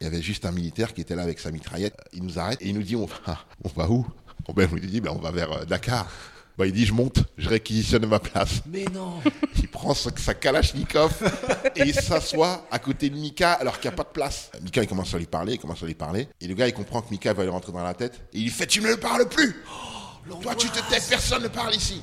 Il y avait juste un militaire qui était là avec sa mitraillette. Il nous arrête et il nous dit on va, on va où? On lui dit ben, on va vers euh, Dakar. Ben, il dit je monte, je réquisitionne ma place. Mais non Il prend sa, sa Kalachnikov et il s'assoit à côté de Mika alors qu'il n'y a pas de place. Mika il commence à lui parler, il commence à lui parler. Et le gars il comprend que Mika va lui rentrer dans la tête. Et il lui fait tu ne me parles plus Toi tu te tais, personne ne parle ici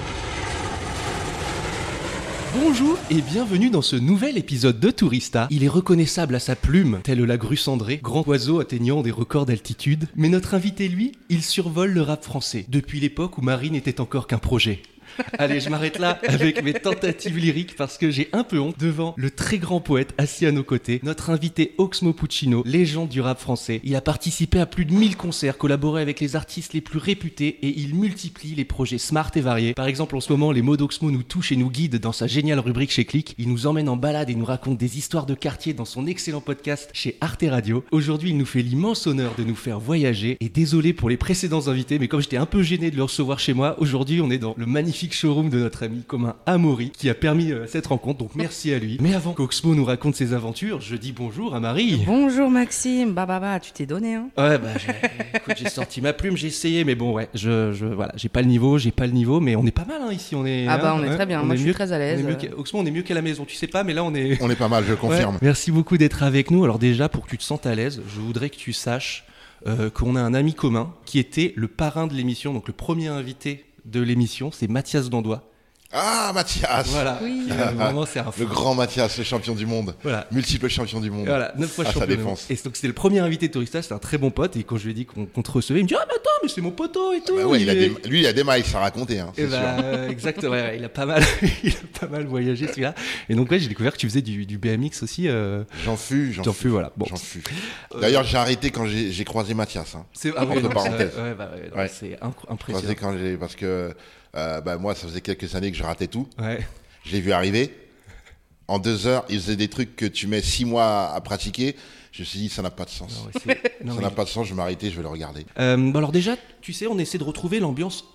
Bonjour et bienvenue dans ce nouvel épisode de Tourista. Il est reconnaissable à sa plume, tel la grue cendrée, grand oiseau atteignant des records d'altitude. Mais notre invité, lui, il survole le rap français, depuis l'époque où Marie n'était encore qu'un projet. Allez, je m'arrête là avec mes tentatives lyriques parce que j'ai un peu honte devant le très grand poète assis à nos côtés, notre invité Oxmo Puccino, légende du rap français. Il a participé à plus de 1000 concerts, collaboré avec les artistes les plus réputés et il multiplie les projets smart et variés. Par exemple, en ce moment, les mots d'Oxmo nous touchent et nous guident dans sa géniale rubrique chez Click. Il nous emmène en balade et nous raconte des histoires de quartier dans son excellent podcast chez Arte Radio. Aujourd'hui, il nous fait l'immense honneur de nous faire voyager et désolé pour les précédents invités, mais comme j'étais un peu gêné de le recevoir chez moi, aujourd'hui, on est dans le magnifique showroom de notre ami commun Amaury qui a permis euh, cette rencontre. Donc merci à lui. Mais avant qu'Oxmo nous raconte ses aventures, je dis bonjour à Marie. Bonjour Maxime, bah bah bah, tu t'es donné hein. Ouais, bah j'ai écoute, j'ai sorti ma plume, j'ai essayé, mais bon, ouais, je, je voilà, j'ai pas le niveau, j'ai pas le niveau, mais on est pas mal hein, ici, on est. Ah bah, hein, on est très bien. on Moi, est je suis mieux- très à on est l'aise. mieux qu'à- Oxmo, on est mieux qu'à la maison, tu sais pas, mais là on est. On est pas mal, je confirme. Ouais, merci beaucoup d'être avec nous. Alors déjà, pour que tu te sentes à l'aise, je voudrais que tu saches euh, qu'on a un ami commun qui était le parrain de l'émission, donc le premier invité de l'émission, c'est Mathias Dandois. Ah Mathias Voilà. Oui. Euh, vraiment, c'est un Le grand Mathias, le champion du monde. Voilà. Multiple champion du monde. Voilà, 9 fois Ah, champion. défense. Et donc c'était le premier invité de Tourista, c'était un très bon pote. Et quand je lui ai dit qu'on te recevait, il me dit Ah, mais attends, mais c'est mon poteau et tout. Bah ouais, il a est- des- lui, il a des mailles, ça a raconté, hein, c'est bah, sûr. euh, exactement, ouais, ouais, il a pas mal, il a pas mal voyagé celui-là. Et donc ouais, j'ai découvert que tu faisais du, du BMX aussi. euh, J'en fus, j'en J'en fus. voilà. Bon. J'en fus. D'ailleurs, j'ai arrêté quand j'ai croisé Mathias. Hein. c'est c'est- ouais, bah, impressionnant. quand j'ai parce que euh, bah, moi, ça faisait quelques années que je ratais tout. Ouais. Je l'ai vu arriver. En deux heures, il faisait des trucs que tu mets six mois à pratiquer. Je me suis dit, ça n'a pas de sens. Non, non, ça n'a pas de sens, je vais m'arrêter, je vais le regarder. Euh, alors déjà, tu sais, on essaie de retrouver l'ambiance,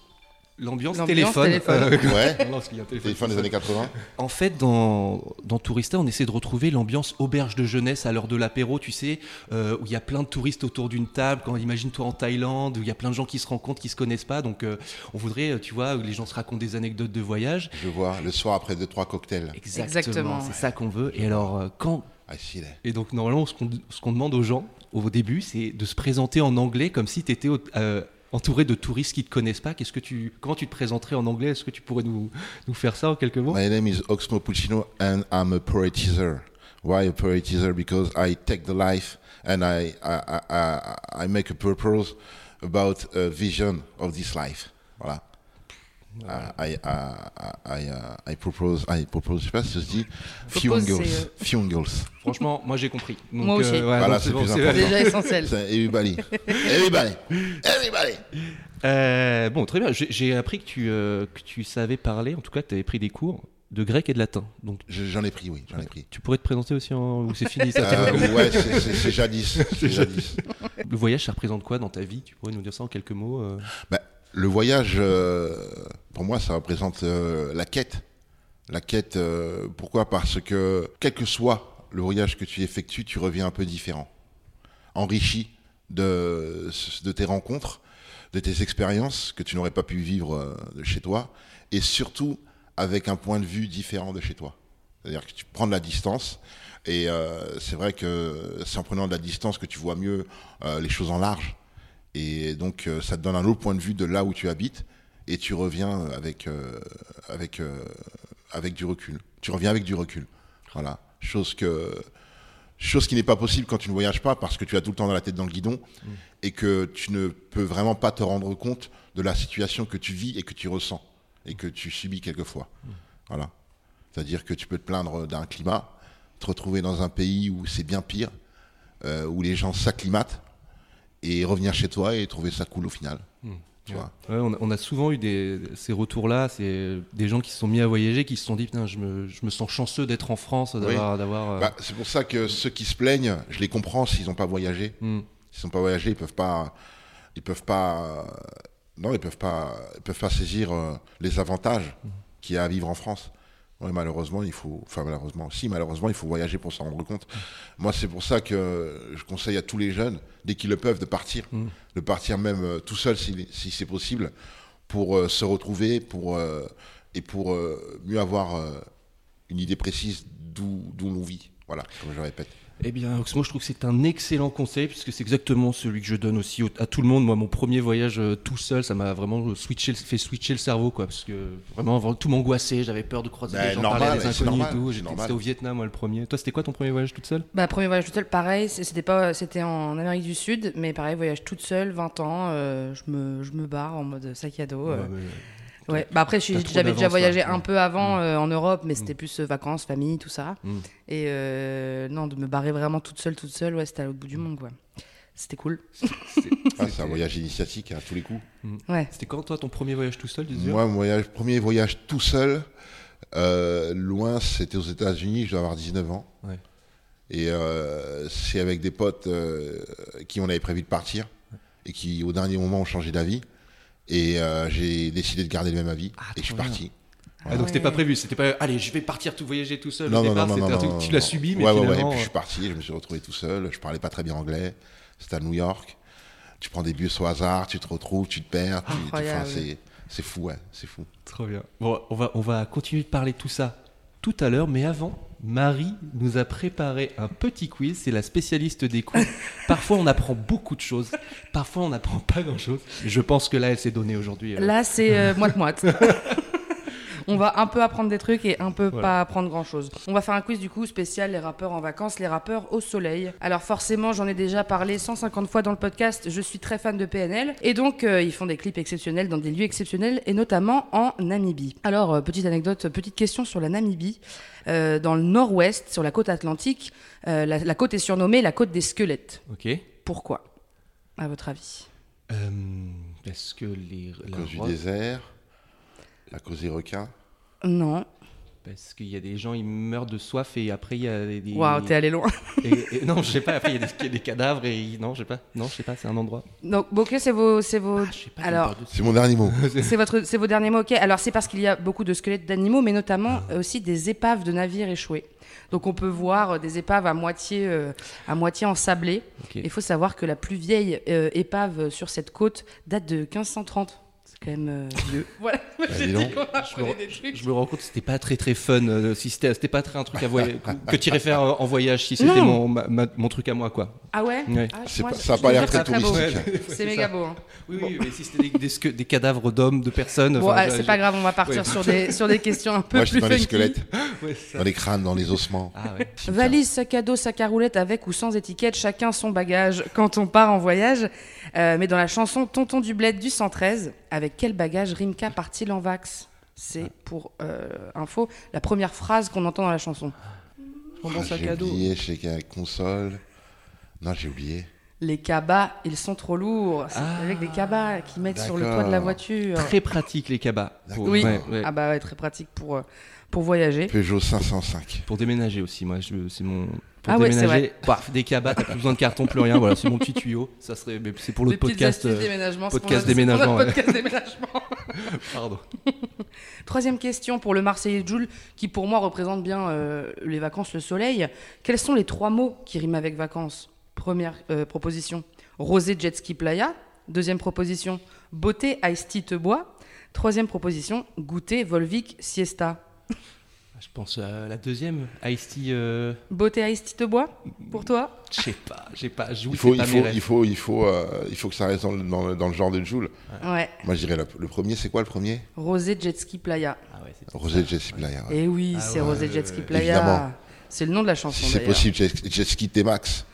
l'ambiance téléphone. téléphone. Euh, Ouais, non, non, parce qu'il y a un téléphone. téléphone des années 80. En fait, dans, dans Tourista, on essaie de retrouver l'ambiance auberge de jeunesse à l'heure de l'apéro, tu sais, euh, où il y a plein de touristes autour d'une table, quand imagine-toi en Thaïlande, où il y a plein de gens qui se rencontrent, qui se connaissent pas. Donc, euh, on voudrait, tu vois, où les gens se racontent des anecdotes de voyage. Je vois, le soir après deux, trois cocktails. Exactement, Exactement, c'est ça qu'on veut. Et alors, quand I see that. et donc normalement, ce qu'on ce qu'on demande aux gens au début, c'est de se présenter en anglais comme si tu étais entouré de touristes qui te connaissent pas. Qu'est-ce que tu, comment tu te présenterais en anglais? Est-ce que tu pourrais nous, faire ça en quelques mots? My name is Oxmo Puccino and I'm a poetizer. Why a poetizer? Because I take the life and I, I, I, I- I make a purpose about a vision of this life. Voilà. I, I, I, I, uh, I propose, I propose, je sais pas si ça se dit, fungals, c'est, fungals. Franchement, moi j'ai compris. Donc, Moi aussi. Voilà, donc c'est bon. Déjà essentiel. C'est Everybody, everybody, everybody. Euh, bon, très bien. J'ai- appris que tu, euh, que tu savais parler, en tout cas que tu avais pris des cours de grec et de latin. Donc Je- J'en ai pris, oui, j'en ai pris. tu pourrais te présenter aussi en... ou c'est fini ça Euh, ouais, c'est- jadis. Le voyage, ça représente quoi dans ta vie? Tu pourrais nous dire ça en quelques mots euh? Bah, le voyage, euh, pour moi, ça représente euh, la quête. La quête, euh, pourquoi? Parce que, quel que soit le voyage que tu effectues, tu reviens un peu différent. Enrichi de, tes rencontres, de tes expériences que tu n'aurais pas pu vivre euh, de chez toi, et surtout avec un point de vue différent de chez toi. C'est-à-dire que tu prends de la distance Et euh, c'est vrai que c'est en prenant de la distance que tu vois mieux euh, les choses en large. Et donc, euh, ça te donne un autre point de vue de là où tu habites. Et tu reviens avec, euh, avec, euh, avec du recul. Tu reviens avec du recul. Voilà. Chose, que, chose qui n'est pas possible quand tu ne voyages pas parce que tu as tout le temps dans la tête dans le guidon et que tu ne peux vraiment pas te rendre compte de la situation que tu vis et que tu ressens et que tu subis quelquefois. Voilà. C'est-à-dire que tu peux te plaindre d'un climat, te retrouver dans un pays où c'est bien pire, euh, où les gens s'acclimatent, et revenir chez toi et trouver ça cool au final. Tu vois. Ouais, on, a, on a souvent eu des, ces retours-là, c'est des gens qui se sont mis à voyager, qui se sont dit putain, je me, je me sens chanceux d'être en France, d'avoir. d'avoir, euh, Bah, c'est pour ça que ceux qui se plaignent, je les comprends s'ils n'ont pas voyagé. hmm. S'ils n'ont pas voyagé, ils peuvent pas, ils peuvent pas, non, ils peuvent pas, ils peuvent pas saisir euh, les avantages qu'il y a à vivre en France. Ouais, malheureusement, il faut, enfin malheureusement, si malheureusement, il faut voyager pour s'en rendre compte. Moi, c'est pour ça que je conseille à tous les jeunes, dès qu'ils le peuvent, de partir, de partir même euh, tout seul si, si c'est possible, pour euh, se retrouver, pour euh, et pour euh, mieux avoir une idée précise d'où l'on vit. Voilà, comme je répète. Eh bien, moi je trouve que c'est un excellent conseil puisque c'est exactement celui que je donne aussi au- à tout le monde. Moi, mon premier voyage euh, tout seul, ça m'a vraiment switché, le- fait switcher le cerveau, quoi, parce que vraiment avant, tout m'angoissait, j'avais peur de croiser Ben, des gens, normal, parler à des inconnus normal, et tout. J'étais- au Vietnam, moi, le premier. Toi, c'était quoi ton premier voyage toute seule? Bah, premier voyage toute seule, pareil, c'était pas, c'était en Amérique du Sud, mais pareil, voyage toute seule, 20 ans, euh, je me, je me barre en mode sac à dos. euh. Mais- Ouais. Bah après, j'avais déjà voyagé là. un peu avant Mm. euh, en Europe, mais c'était plus euh, vacances, famille, tout ça. Mm. Et euh, non, de me barrer vraiment toute seule, toute seule, ouais, c'était à l'autre Mm. bout du monde, quoi. C'était cool. C'est- Ah, c'est un voyage initiatique à tous les coups. Ouais. C'était quand toi ton premier voyage tout seul, disais Moi, mon voyage, premier voyage tout seul, euh, loin, c'était aux États-Unis, je dois avoir 19 ans. Ouais. Et euh, c'est avec des potes euh, qui on avait prévu de partir et qui, au dernier moment, ont changé d'avis. Et euh, j'ai décidé de garder le même avis Ah, et je suis bien. parti. Ah, donc c'était pas prévu, c'était pas allez, je vais partir tout voyager tout seul. Non, Au non, départ, non, non, c'était un non, truc- non, tu l'as subi, mais ouais, ouais, ouais. Et puis je suis parti, je me suis retrouvé tout seul. Je parlais pas très bien anglais. C'était à New York. Tu prends des bus au hasard, tu te retrouves, tu te perds. tu- enfin, c'est c'est fou, ouais, c'est fou. Trop bien. Bon, on va, on va continuer de parler de tout ça tout à l'heure, mais avant, Marie nous a préparé un petit quiz. C'est la spécialiste des quiz. Parfois, on apprend beaucoup de choses. Parfois, on n'apprend pas grand-chose. Je pense que là, elle s'est donnée aujourd'hui. euh, Là, c'est euh, moite-moite. On va un peu apprendre des trucs et un peu Voilà. pas apprendre grand chose. On va faire un quiz du coup spécial les rappeurs en vacances, les rappeurs au soleil. Alors forcément, j'en ai déjà parlé 150 fois dans le podcast, je suis très fan de PNL et donc euh, ils font des clips exceptionnels dans des lieux exceptionnels et notamment en Namibie. Alors euh, petite anecdote, petite question sur la Namibie. Euh, dans le nord-ouest, sur la côte atlantique, euh, la, la côte est surnommée la côte des squelettes. Ok. Pourquoi? À votre avis? Euh, Est-ce que les. À la cause du désert, à cause des requins. Non. Parce qu'il y a des gens, ils meurent de soif et après, il y a des. Waouh, t'es allé loin. et- et- non, je sais pas. Après, il y a des, des cadavres et. ils- Non, je sais pas. Non, je sais pas. C'est un endroit. Donc, ok, c'est vos, c'est vos. Je sais pas. Alors, C'est mon dernier mot. C'est votre, c'est vos derniers mots, ok. Alors c'est parce qu'il y a beaucoup de squelettes d'animaux, mais notamment euh, aussi des épaves de navires échoués. Donc on peut voir euh, des épaves à moitié, euh, à moitié ensablées. Il faut savoir que la plus vieille euh, épave sur cette côte date de 1530. C'est quand même euh, vieux. voilà. J'ai dis dit qu'on Je me, apprenait rends- des trucs. je me rends compte que c'était pas très très fun. euh, si c'était c'était pas très un truc à voyager, que tu irais faire euh, en voyage. Si c'était mon, ma- mon truc à moi, quoi. Ah ouais, Ouais. Ah, C'est moi, pas- je- ça a je pas l'air très beau. touristique. C'est méga beau. hein. Oui, oui, mais si c'était des, des, des cadavres d'hommes, de personnes. Bon, ah, c'est pas grave, on va partir Ouais. sur, des, sur des questions un peu Moi, plus j'étais dans les funky. squelettes, Ouais, c'est ça. dans les crânes, dans les ossements. Ah ouais. Valise, sac à dos, sac à roulettes avec ou sans étiquette, chacun son bagage quand on part en voyage. Euh, mais dans la chanson Tonton du Bled du 113, avec quel bagage Rimka part-il en vax C'est pour euh, info la première phrase qu'on entend dans la chanson. Prends mon Ah, sac à dos. oublié, je sais qu'il y a la console. Non, j'ai oublié. Les cabas, ils sont trop lourds. C'est Ah, avec des cabas qui mettent sur le toit de la voiture. Très pratique les cabas. Pour. Oui. ouais, ouais. Ah bah ouais, très pratique pour, euh, pour voyager. Peugeot 505. Pour déménager aussi, moi, je- c'est mon. Pour Ah ouais, c'est déménager, paf, des cabas, t'as plus besoin de carton, plus rien. Voilà, c'est mon petit tuyau. Ça serait, mais c'est pour l'autre Des petites podcast. euh, déménagement. podcast déménagement, podcast déménagement. pardon. Troisième question pour le Marseillais Jules, qui pour moi représente bien euh, les vacances, le soleil. Quels sont les trois mots qui riment avec vacances? Première euh, proposition, rosé, jet ski, playa. Deuxième proposition, beauté, ice tea, te bois. Troisième proposition, goûter, volvic, siesta. Je pense à la deuxième, Ice-T. euh, Beauté Ice Tea bois pour toi Je sais pas, j'ai pas. J'avoue, Il faut, il pas faut, il faut, il faut, euh, il faut que ça reste dans, le- dans le- dans le genre de Joule. Ouais. Moi, je dirais le, premier, c'est quoi le premier? Rosé Jet Ski Playa. Ah ouais, c'est- Rosé Jessie Playa. ouais. Et oui, Ah c'est ouais, Rosé Jet Ski. Playa. Évidemment. C'est le nom de la chanson Si c'est possible, Jet, Jet Ski T-Max.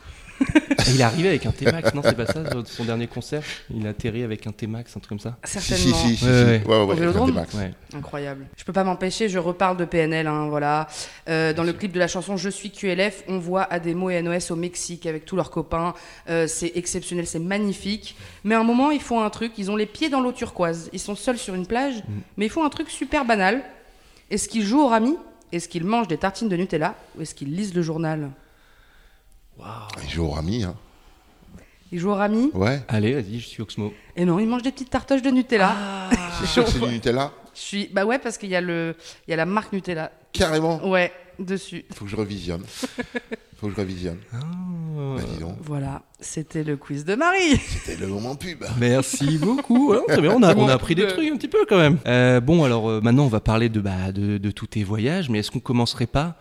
Il est arrivé avec un T-Max, non C'est pas ça, son dernier concert? Il a atterri avec un T-Max, un truc comme ça? Certainement. si, si, si. ouais. Ouais, ouais. Incroyable. Je peux pas m'empêcher, je reparle de PNL, hein, voilà. Euh, dans le clip de la chanson Je suis QLF, on voit Ademo et NOS au Mexique avec tous leurs copains. Euh, c'est exceptionnel, c'est magnifique. Mais à un moment, ils font un truc, ils ont les pieds dans l'eau turquoise. Ils sont seuls sur une plage, mais ils font un truc super banal. Est-ce qu'ils jouent au rami? Est-ce qu'ils mangent des tartines de Nutella? Ou est-ce qu'ils lisent le journal? Il joue au Rami. Hein. Ils jouent au rami Ouais. Allez, vas-y, je suis Oxmo. Et non, ils mangent des petites tartoches de Nutella. C'est sûr que c'est du Nutella Je suis... Bah ouais, parce qu'il y, a le... il y a la marque Nutella. Carrément. Ouais, dessus. Faut que je revisionne. Faut que je revisionne. Bah, dis donc. Voilà, c'était le quiz de Marie. C'était le moment pub. Merci beaucoup. Très bien, on a, on a appris des trucs un petit peu quand même. Euh, bon, alors euh, maintenant, on va parler de, bah, de, de tous tes voyages, mais est-ce qu'on commencerait pas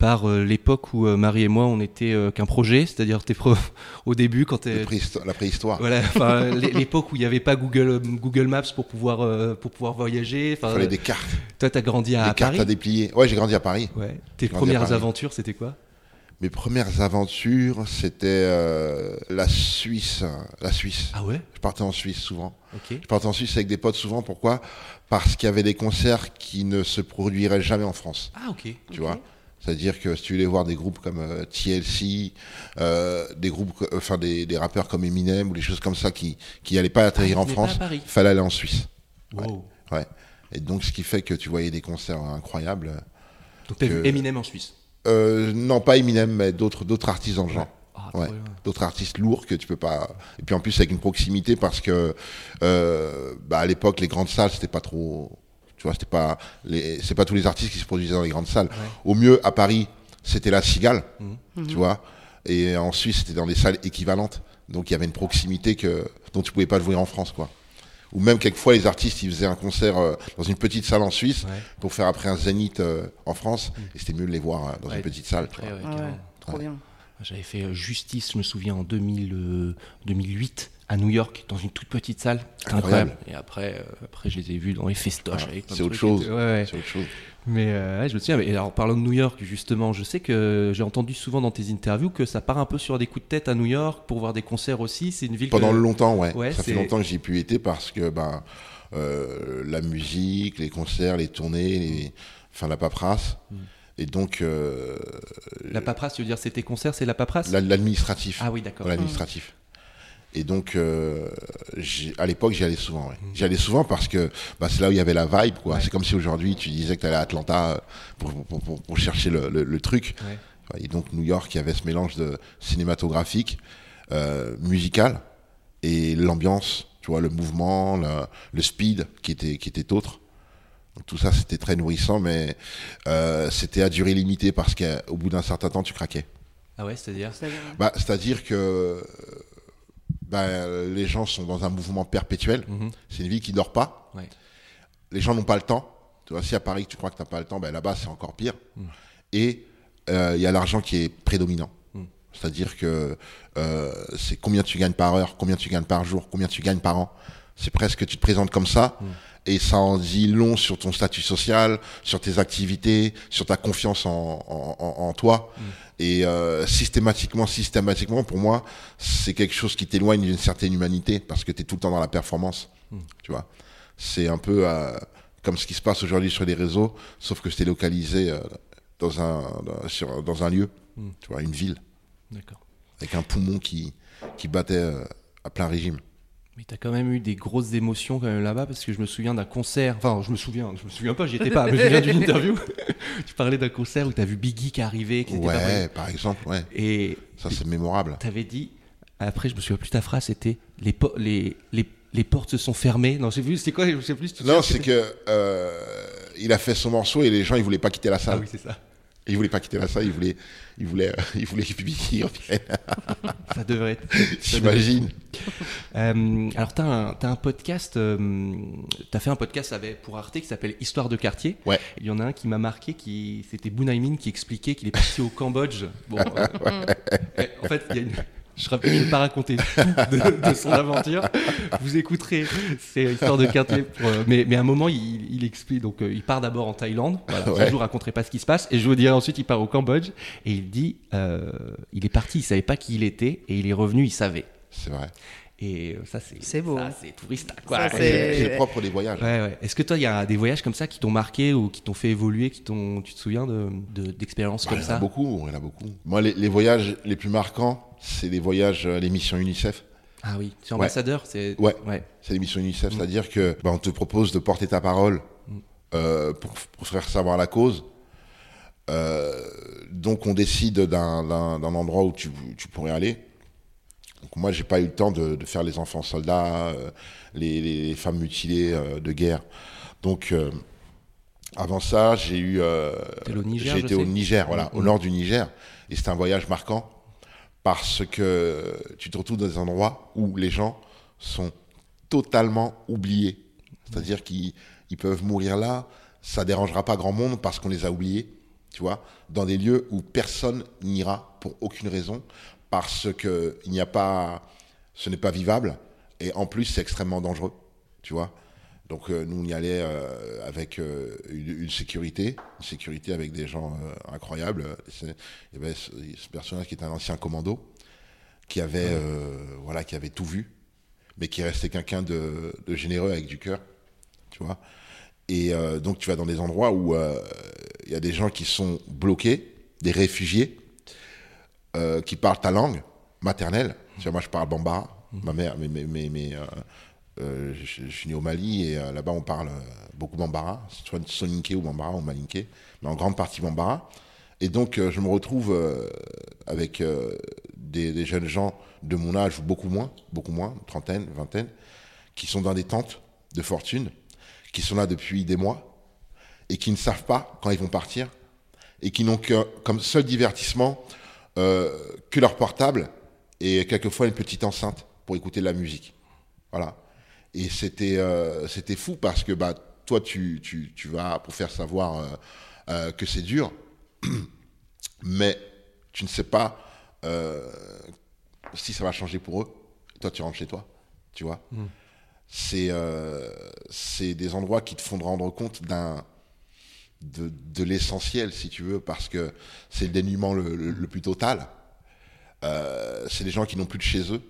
par euh, l'époque où euh, Marie et moi, on était euh, qu'un projet, c'est-à-dire au début quand t'es... La préhistoire. Voilà, enfin, l'époque où il n'y avait pas Google, Google Maps pour pouvoir, pour pouvoir voyager. Il Enfin, fallait des cartes. Toi, t'as grandi à, des à cartes Paris. à déplier. Ouais, j'ai grandi à Paris. Ouais. Tes premières aventures, c'était quoi? Mes premières aventures, c'était euh, la Suisse. La Suisse. Ah ouais? Je partais en Suisse souvent. Ok. Je partais en Suisse avec des potes souvent. Pourquoi? Parce qu'il y avait des concerts qui ne se produiraient jamais en France. Ah ok. Tu vois? C'est-à-dire que si tu voulais voir des groupes comme euh, TLC, euh, des groupes, enfin des, des rappeurs comme Eminem ou des choses comme ça qui qui n'allaient pas atterrir Ah, en France, Paris. fallait aller en Suisse. Wow. Ouais. Et donc ce qui fait que tu voyais des concerts incroyables. Donc t'as vu Eminem en Suisse? Euh, non, pas Eminem, mais d'autres d'autres artistes dans le genre. Ah, Ouais. D'autres artistes lourds que tu peux pas. Et puis en plus avec une proximité parce que euh, bah, à l'époque les grandes salles c'était pas trop. Tu vois, c'était pas les, c'est pas tous les artistes qui se produisaient dans les grandes salles. Au mieux à Paris c'était la Cigale, tu vois, et en Suisse c'était dans des salles équivalentes. Donc il y avait une proximité que dont tu pouvais pas le voir en France, quoi. Ou même quelquefois les artistes ils faisaient un concert euh, dans une petite salle en Suisse Ouais. pour faire après un zénith euh, en France, et c'était mieux de les voir euh, dans Ouais, une petite salle. tu Après, vois. ouais, ouais, carrément. trop bien. J'avais fait Justice, je me souviens, en 2000, euh, 2008 à New York, dans une toute petite salle. C'était Incroyable. incroyable. Et après, euh, après, je les ai vus dans les festoches. Ah, c'est autre chose. tout. Ouais, ouais. C'est autre chose. Mais euh, ouais, je me souviens. Et alors, parlant de New York, justement, je sais que j'ai entendu souvent dans tes interviews que ça part un peu sur des coups de tête à New York pour voir des concerts aussi. C'est une ville Pendant que... longtemps, ouais. Ouais, ça fait c'est- longtemps que j'y ai pu été parce que ben, euh, la musique, les concerts, les tournées, les... enfin la paperasse. Mm. Et donc euh, La paperasse, tu veux dire, c'est tes concerts, c'est la paperasse? La- l'administratif. Ah oui, d'accord. L'administratif. Et donc, euh, à l'époque, j'y allais souvent. ouais. J'y allais souvent parce que bah, c'est là où il y avait la vibe. quoi. C'est comme si aujourd'hui, tu disais que tu allais à Atlanta euh, pour, pour- pour- pour chercher le, le- le truc. Ouais. Et donc, New York, il y avait ce mélange de cinématographique, euh, musical et l'ambiance, tu vois, le mouvement, le, le speed qui était, qui était autre. Donc, tout ça, c'était très nourrissant, mais euh, c'était à durée limitée parce qu'au bout d'un certain temps, tu craquais. Ah ouais, c'est-à-dire? C'est-à-dire- Bah, C'est-à-dire que bah, les gens sont dans un mouvement perpétuel. Mhm. C'est une ville qui dort pas. Ouais. Les gens n'ont pas le temps. Tu vois, si à Paris tu crois que tu n'as pas le temps, ben là-bas c'est encore pire. Et euh, il y a l'argent qui est prédominant. C'est-à-dire que euh, c'est combien tu gagnes par heure, combien tu gagnes par jour, combien tu gagnes par an. C'est presque tu te présentes comme ça. Et ça en dit long sur ton statut social, sur tes activités, sur ta confiance en, en, en- en toi. Et euh, systématiquement, systématiquement, pour moi, c'est quelque chose qui t'éloigne d'une certaine humanité parce que tu es tout le temps dans la performance. Tu vois, c'est un peu euh, comme ce qui se passe aujourd'hui sur les réseaux, sauf que c'est localisé euh, dans un dans, sur, dans un lieu, tu vois, une ville D'accord. avec un poumon qui qui battait à plein régime. Mais t'as quand même eu des grosses émotions quand même là-bas parce que je me souviens d'un concert. Enfin, je me souviens, je me souviens pas, j'y étais pas, mais je me souviens d'une interview. tu parlais d'un concert où t'as vu Biggie qui arrivait, qui était Ouais, vrai. par exemple, ouais, Et ça c'est mémorable. t'avais dit. Après, je me souviens plus ta phrase. C'était les, les les les portes se sont fermées. Non, sais plus. C'était quoi Je sais plus. Non, c'est que euh, il a fait son morceau et les gens ils voulaient pas quitter la Ah salle. oui, c'est ça. Il voulait pas quitter la salle, il voulait, il voulait, il voulait revienne. Ça devrait être. J'imagine. Euh, alors, tu as, un podcast, euh, tu as fait un podcast avec, pour Arte qui s'appelle Histoire de quartier. Ouais. Il y en a un qui m'a marqué, qui, c'était Bunaimin qui expliquait qu'il est parti au Cambodge. Bon, euh, en fait, il y a une. Je ne vais pas raconter tout de, de, son aventure. Vous écouterez, c'est histoire de. Pour, euh, mais, mais à un moment, il, il explique. Donc, euh, il part d'abord en Thaïlande. Voilà, Ouais. Je vous raconterai pas ce qui se passe. Et je vous dirai ensuite, il part au Cambodge. Et il dit euh, il est parti, il savait pas qui il était. Et il est revenu, il savait. C'est vrai. Et euh, ça, c'est. C'est beau. Ça, c'est touriste. Ça, c'est- propre des voyages. Ouais, ouais. Est-ce que toi, il y a des voyages comme ça qui t'ont marqué ou qui t'ont fait évoluer, qui t'ont, tu te souviens de, de- d'expériences Bah, comme il y en a ça? beaucoup, il y en a beaucoup. Moi, les, les voyages les plus marquants, c'est les voyages, les missions UNICEF. Ah oui, c'est Ouais. ambassadeur, c'est. Ouais. ouais. C'est les missions UNICEF, c'est-à-dire que bah, on te propose de porter ta parole euh, pour, pour faire savoir la cause. Euh, donc on décide d'un, d'un- d'un endroit où tu, tu pourrais aller. Donc moi, j'ai pas eu le temps de, de faire les enfants soldats, euh, les, les femmes mutilées euh, de guerre. Donc euh, avant ça, j'ai eu, j'ai été au Niger, voilà, au Mhm. nord du Niger, et c'était un voyage marquant parce que tu te retrouves dans des endroits où les gens sont totalement oubliés. C'est-à-dire qu'ils ils peuvent mourir là, ça dérangera pas grand monde parce qu'on les a oubliés, tu vois, dans des lieux où personne n'ira pour aucune raison, parce que il n'y a pas, ce n'est pas vivable, et en plus c'est extrêmement dangereux, tu vois. Donc euh, nous on y allait euh, avec euh, une, une sécurité, une sécurité avec des gens incroyables. Il y avait ce, ce personnage qui était un ancien commando, qui avait, voilà, qui avait tout vu, mais qui restait quelqu'un de, de généreux avec du cœur, tu vois. Et donc tu vas dans des endroits où il y a des gens qui sont bloqués, des réfugiés, euh, qui parlent ta langue maternelle. Moi je parle bambara, ma mère, mais, mais, euh, euh, je, suis né au Mali et là-bas on parle beaucoup bambara, soit soninké ou bambara ou malinké, mais en grande partie bambara. Et donc je me retrouve avec des, des jeunes gens de mon âge ou beaucoup moins, beaucoup moins, trentaine, vingtaine, qui sont dans des tentes de fortune, qui sont là depuis des mois et qui ne savent pas quand ils vont partir et qui n'ont que, comme seul divertissement que leur portable et quelquefois une petite enceinte pour écouter de la musique. Voilà. Et c'était euh, c'était fou parce que bah toi tu, tu, tu vas pour faire savoir euh, euh, que c'est dur, mais tu ne sais pas euh, si ça va changer pour eux. Toi tu rentres chez toi, tu vois. C'est euh, c'est des endroits qui te font te rendre compte d'un de, de l'essentiel, si tu veux, parce que c'est le dénuement le, le- le plus total. Euh, c'est des gens qui n'ont plus de chez eux,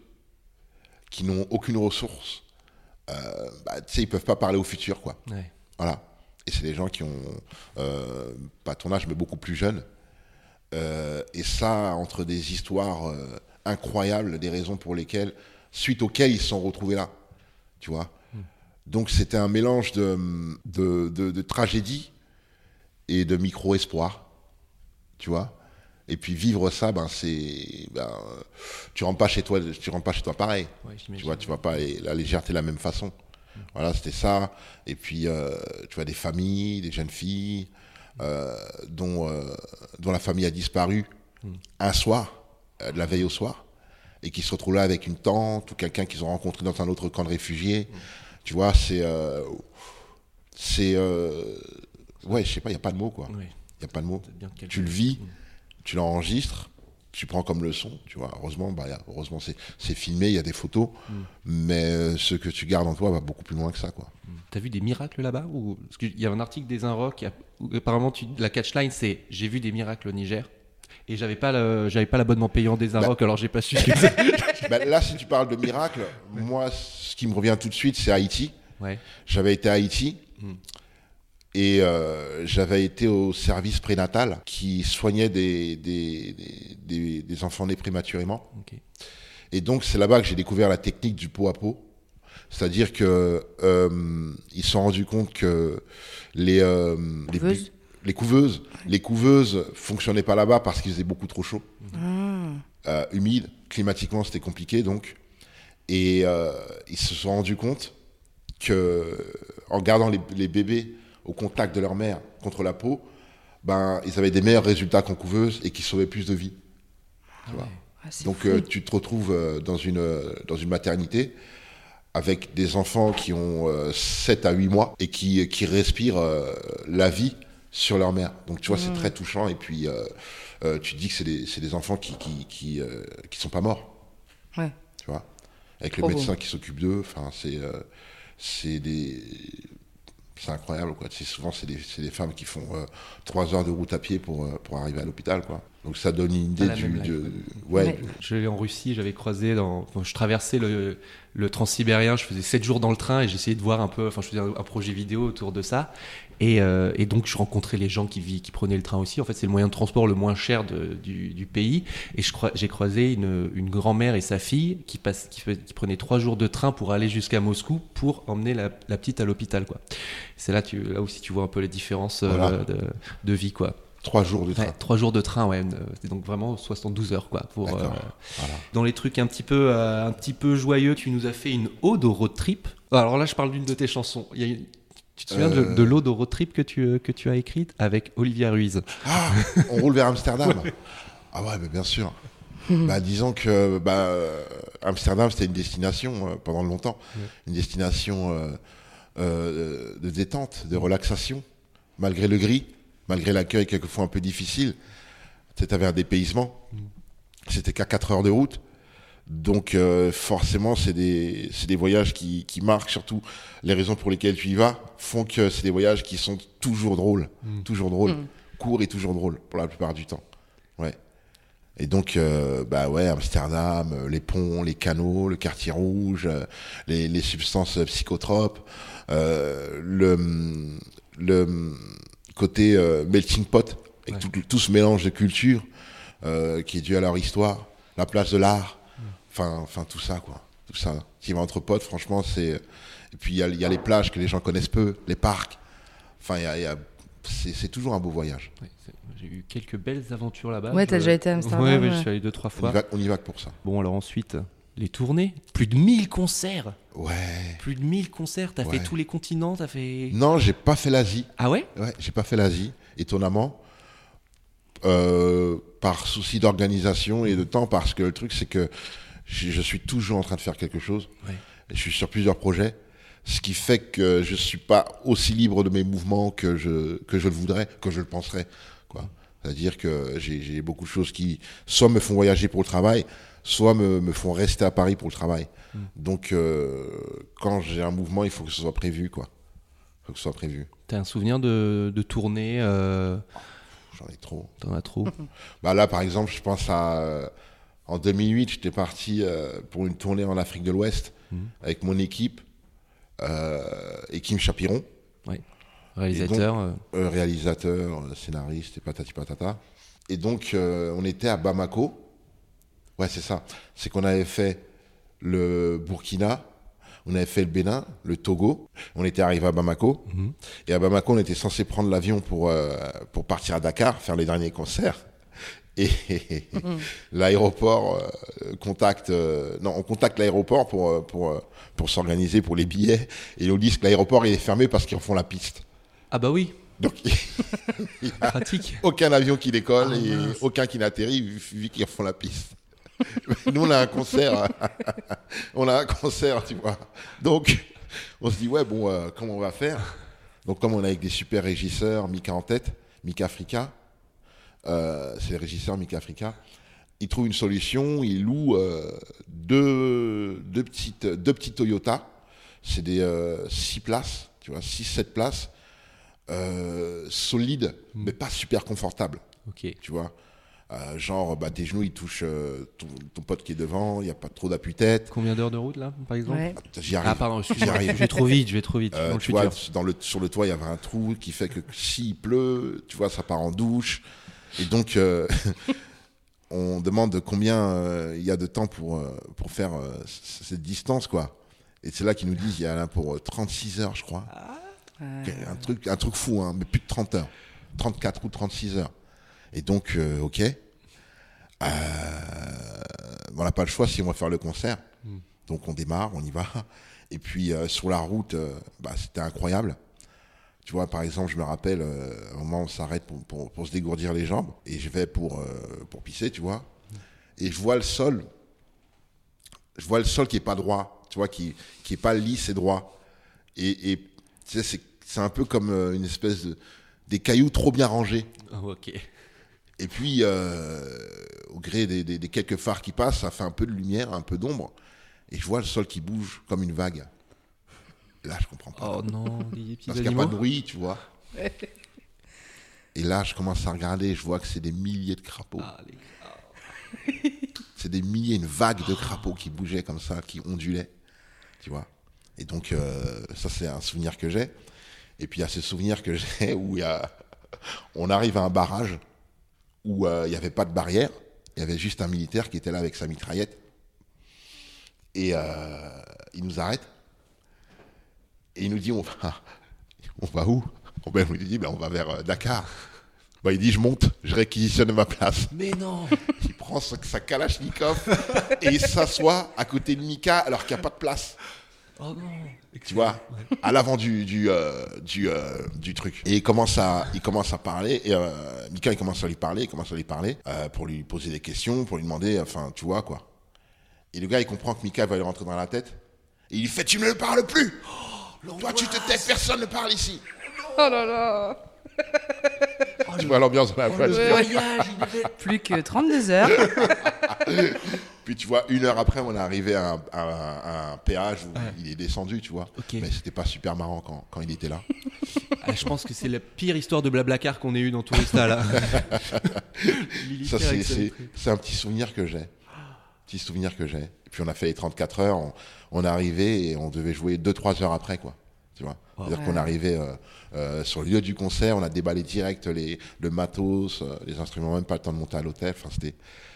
qui n'ont aucune ressource. Euh, bah, tu sais, ils peuvent pas parler au futur, quoi. Ouais. Voilà. Et c'est des gens qui ont, euh, pas ton âge, mais beaucoup plus jeunes. Euh, et ça, entre des histoires incroyables, des raisons pour lesquelles, suite auxquelles ils se sont retrouvés là. Tu vois? Donc c'était un mélange de, de, de- de tragédie et de micro-espoir. Tu vois Et puis vivre ça, ben, c'est. Ben, tu rentres pas chez toi, tu rentres pas chez toi pareil. Ouais, Tu vois, tu vas pas la légèreté de la même façon. Voilà, c'était ça. Et puis, euh, tu vois, des familles, des jeunes filles, euh, dont, euh, dont la famille a disparu un soir, de la veille au soir, et qui se retrouvent là avec une tante ou quelqu'un qu'ils ont rencontré dans un autre camp de réfugiés. Tu vois, c'est. c'est. Ouais, je sais pas, il n'y a pas de mots, quoi. Il n'y a pas de mots. Tu le vis, tu l'enregistres, tu prends comme leçon, tu vois. Heureusement, bah, heureusement c'est, filmé, il y a des photos, mais euh, ce que tu gardes en toi va beaucoup plus loin que ça, quoi. T'as vu des miracles là-bas ou... Parce qu'il y a un article des où apparemment tu... la catchline c'est J'ai vu des miracles au Niger. Et j'avais pas le- j'avais pas l'abonnement payant des Inrocks, alors j'ai pas su. Bah, là, si tu parles de miracle, moi, ce qui me revient tout de suite, c'est Haïti. Ouais. J'avais été à Haïti et euh, j'avais été au service prénatal qui soignait des, des, des, des- des enfants nés prématurément. Et donc, c'est là-bas que j'ai découvert la technique du pot à pot. C'est-à-dire que euh, ils se sont rendus compte que les, euh, les, Couveuses les couveuses, les couveuses fonctionnaient pas là-bas parce qu'il faisait beaucoup trop chaud, Euh, humide, climatiquement c'était compliqué donc. Et euh, ils se sont rendus compte que en gardant les, les bébés au contact de leur mère contre la peau, ben, ils avaient des meilleurs résultats qu'en couveuse et qui sauvaient plus de vies. Ah, c'est Donc euh, tu te retrouves euh, dans une, euh, dans une maternité avec des enfants qui ont euh, 7 à 8 mois et qui, qui respirent la vie sur leur mère. Donc tu vois, c'est très touchant et puis tu te dis que c'est des, des enfants qui qui, qui, qui sont pas morts, Ouais. tu vois. Avec Trop le beau. médecin qui s'occupe d'eux, enfin c'est c'est des c'est incroyable quoi. Souvent c'est des, femmes qui font 3 heures de route à pied pour euh, arriver à l'hôpital. Donc ça donne une idée du life, de, ouais. ouais. Je l'ai en Russie, j'avais croisé dans. enfin, je traversais le, le transsibérien, je faisais 7 jours dans le train et j'essayais de voir un peu. Enfin, je faisais un, un projet vidéo autour de ça. Et, euh, et donc, je rencontrais les gens qui, qui prenaient le train aussi. En fait, c'est le moyen de transport le moins cher de- du, du pays. Et je crois- j'ai croisé une, une grand-mère et sa fille qui, passe, qui, qui prenaient 3 jours de train pour aller jusqu'à Moscou pour emmener la, la petite à l'hôpital. quoi. C'est là, tu, là aussi tu vois un peu les différences euh, de, de vie. quoi. Trois jours de train. Ouais, 3 jours de train, ouais. euh, C'est donc vraiment 72 heures. quoi. Pour, euh, Voilà. dans les trucs un petit peu, euh, un petit peu joyeux, tu nous as fait une ode au road trip. Alors là, je parle d'une de tes chansons. Il y a une- Tu te souviens de, Euh. de l'ode au road trip que tu, que tu as écrite avec Olivia Ruiz? Ah, on roule vers Amsterdam. Ah ouais, mais bien sûr. bah, disons que bah, Amsterdam, c'était une destination euh, pendant longtemps, une destination euh, euh, de détente, de relaxation, malgré le gris, malgré l'accueil quelquefois un peu difficile. Tu avais un dépaysement. C'était qu'à 4 heures de route. Donc euh, forcément, c'est des, c'est des voyages qui, qui marquent, surtout les raisons pour lesquelles tu y vas, font que c'est des voyages qui sont toujours drôles, toujours drôles, courts et toujours drôles pour la plupart du temps. Ouais. Et donc, euh, bah ouais, Amsterdam, euh, les ponts, les canaux, le quartier rouge, euh, les, les substances psychotropes, euh, le, le côté euh, melting pot, avec tout, tout ce mélange de cultures euh, qui est dû à leur histoire, la place de l'art, enfin, enfin tout ça quoi, tout ça. Qui va entre potes, franchement, c'est. Et puis il y, a- il y a les plages que les gens connaissent peu, les parcs. Enfin, il y a, il y a- c'est toujours un beau voyage. J'ai eu quelques belles aventures là-bas. Ouais, Je- t'as déjà été à Amsterdam, Ouais, ouais, ouais. je suis allé deux, trois On fois. y, va, on y va que pour ça. Bon, alors ensuite, les tournées. Plus de 1000 concerts. Ouais. Plus de 1000 concerts. T'as Ouais. fait tous les continents. T'as fait. Non, j'ai pas fait l'Asie. Ah ouais? Ouais, j'ai pas fait l'Asie, étonnamment. Euh, par souci d'organisation et de temps, parce que le truc, c'est que je, je suis toujours en train de faire quelque chose. Ouais. Je suis sur plusieurs projets, ce qui fait que je suis pas aussi libre de mes mouvements que je, que je le voudrais, que je le penserais. Quoi. C'est-à-dire que j'ai beaucoup de choses qui soit me font voyager pour le travail, soit me, me font rester à Paris pour le travail. Donc, euh, quand j'ai un mouvement, il faut que ce soit prévu. quoi. Il faut que ce soit prévu. T'as un souvenir de, de tournée euh, J'en ai trop. T'en as trop? Bah là, par exemple, je pense à. euh, en 2008, j'étais parti euh, pour une tournée en Afrique de l'Ouest avec mon équipe et Kim Chapiron, Réalisateur. euh, réalisateur, euh, scénariste et patati patata. Et donc, on était à Bamako. Ouais, c'est ça. C'est qu'on avait fait le Burkina, on avait fait le Bénin, le Togo. On était arrivé à Bamako. Et à Bamako, on était censé prendre l'avion pour, euh, pour partir à Dakar, faire les derniers concerts. Et l'aéroport euh, contacte, euh, non, on contacte l'aéroport pour, pour, pour s'organiser pour les billets. Et ils nous disent que l'aéroport est fermé parce qu'ils refont la piste. Ah bah oui, Donc, il y a pratique. aucun avion qui décolle et aucun qui n'atterrit vu, vu qu'ils refont la piste. Nous, on a un concert. on a un concert, tu vois. Donc, on se dit, ouais, bon, euh, comment on va faire? Donc, comme on est avec des super régisseurs, Mika en tête, Mika Africa, euh, c'est le régisseur Mika Africa, il trouve une solution, il loue euh, deux, deux, petites, deux petits Toyota, c'est des 6 places, tu vois, 6-7 places, euh, solides, mais pas super confortables Ok. tu vois? Euh, genre, bah, tes genoux, ils touchent euh, ton, ton pote qui est devant, il n'y a pas trop d'appui-tête. Combien d'heures de route là, par exemple Ouais. J'y arrive. Ah pardon, J'y arrive. je vais trop vite, je vais trop vite. Euh, dans le tu futur. vois, dans le, sur le toit, il y avait un trou qui fait que s'il pleut, tu vois, ça part en douche. Et donc, euh, on demande combien euh, il y a de temps pour, euh, pour faire euh, cette distance, quoi. Et c'est là qu'ils nous disent, il y en a pour euh, 36 heures, je crois. Ok, Un, truc, un truc fou, hein, mais plus de 30 heures. 34 ou 36 heures. Et donc, euh, ok. Euh, on n'a pas le choix si on va faire le concert. Donc on démarre, on y va. Et puis euh, sur la route, bah, c'était incroyable. Tu vois, par exemple, je me rappelle, euh, un moment, on s'arrête pour, pour- pour se dégourdir les jambes, et je vais pour, pour pisser, tu vois, et je vois le sol, je vois le sol qui est pas droit, tu vois, qui, qui est pas lisse et droit. Et, et tu sais, c'est, c'est un peu comme une espèce de, des cailloux trop bien rangés. Oh, ok. Et puis, euh, au gré des, des- des quelques phares qui passent, ça fait un peu de lumière, un peu d'ombre. Et je vois le sol qui bouge comme une vague. Là, je comprends pas. Oh non, des petits parce qu'il n'y a pas de bruit, tu vois. Et là, je commence à regarder, je vois que c'est des milliers de crapauds. Ah, les- C'est des milliers, une vague de crapauds qui bougeaient comme ça, qui ondulaient. Tu vois. Et donc, euh, ça, c'est un souvenir que j'ai. Et puis, il y a ce souvenir que j'ai où y a... on arrive à un barrage où euh, il n'y avait pas de barrière. Il y avait juste un militaire qui était là avec sa mitraillette. Et euh, il nous arrête. Et il nous dit, on va, on va où? On lui dit, ben, on va vers euh, Dakar. Ben, il dit, je monte, je réquisitionne ma place. Mais non Il prend sa, sa Kalachnikov et il s'assoit à côté de Mika alors qu'il n'y a pas de place. Oh non Tu vois, à l'avant du, du, euh, du, euh, du truc. Et il commence à, il commence à parler. Et euh, Mika, il commence à lui parler, il commence à lui parler euh, pour lui poser des questions, pour lui demander, enfin, tu vois quoi. Et le gars, il comprend que Mika va lui rentrer dans la tête. Et il lui fait, tu ne me parles plus Toi, tu te tais, personne ne parle ici. Oh là là tu vois l'ambiance dans la voiture. Plus que 32 heures. Puis tu vois, une heure après, on est arrivé à un, à un- à un péage où il est descendu, tu vois. Ok. Mais c'était pas super marrant quand, quand il était là. Ah, Je pense que c'est la pire histoire de Blablacar qu'on ait eu dans Tourista là. Ça, c'est, c'est, c'est un petit souvenir que j'ai. Petit souvenir que j'ai. Et puis on a fait les 34 heures, on, on est arrivé et on devait jouer 2-3 heures après, quoi. Tu vois C'est-à-dire qu'on est arrivé euh, euh, sur le lieu du concert, on a déballé direct les, le matos, euh, les instruments, même pas le temps de monter à l'hôtel. Enfin, c'était,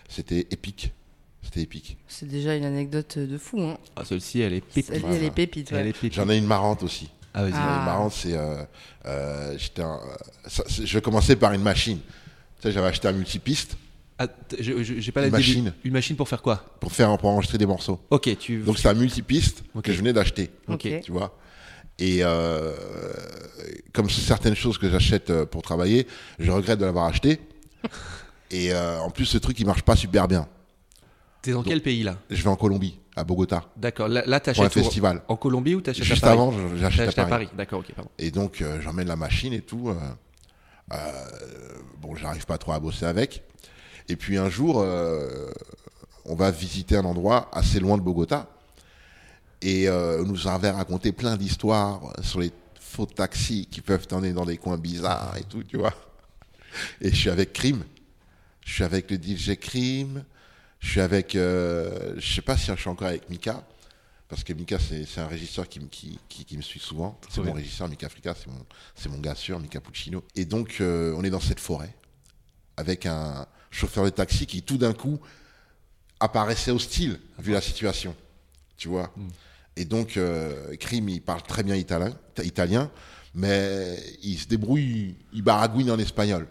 c'était épique. C'était épique. C'est déjà une anecdote de fou. Hein. Ah, celle-ci, elle est pépite. Celle-ci, elle est pépite. ouais. J'en ai une marrante aussi. Ah, vas-y. J'en ai Ah. une marrante, c'est. Euh, euh, un- euh, ça- je commençais par une machine. Tu sais, j'avais acheté un multipiste Ah, J'ai pas la machine. Une machine pour faire quoi? Pour faire pour enregistrer des morceaux. Ok, tu. Donc c'est un multipiste que je venais d'acheter. Ok. tu vois? Et euh, comme certaines choses que j'achète euh, pour travailler, je regrette de l'avoir acheté. Et euh, en plus, ce truc, il marche pas super bien. T'es dans quel pays là? Je vais en Colombie, à Bogota, D'accord. Là, là pour un t'achètes festival. en Colombie ou t'achètes à Juste Paris avant, je- j'achète à T'achètes à Paris. Paris. D'accord, ok, pardon. Et donc, euh, j'emmène la machine et tout. euh, euh, bon, j'arrive pas trop à bosser avec. Et puis un jour, on va visiter un endroit assez loin de Bogota. Et on nous avait raconté plein d'histoires sur les faux taxis qui peuvent t'emmener dans des coins bizarres et tout, tu vois. Et je suis avec Crime. Je suis avec le DJ Crime. Je suis avec. euh, je sais pas si je suis encore avec Mika. Parce que Mika, c'est un régisseur qui, me- qui, qui, qui me suit souvent. C'est mon régisseur, Mika Africa, c'est mon, gars sûr, Mika Puccino. Et donc, euh, on est dans cette forêt avec un chauffeur de taxi qui, tout d'un coup, apparaissait hostile, vu la situation. Tu vois Et donc, euh, Crime, il parle très bien italien, italien, mais il se débrouille, il baragouine en espagnol.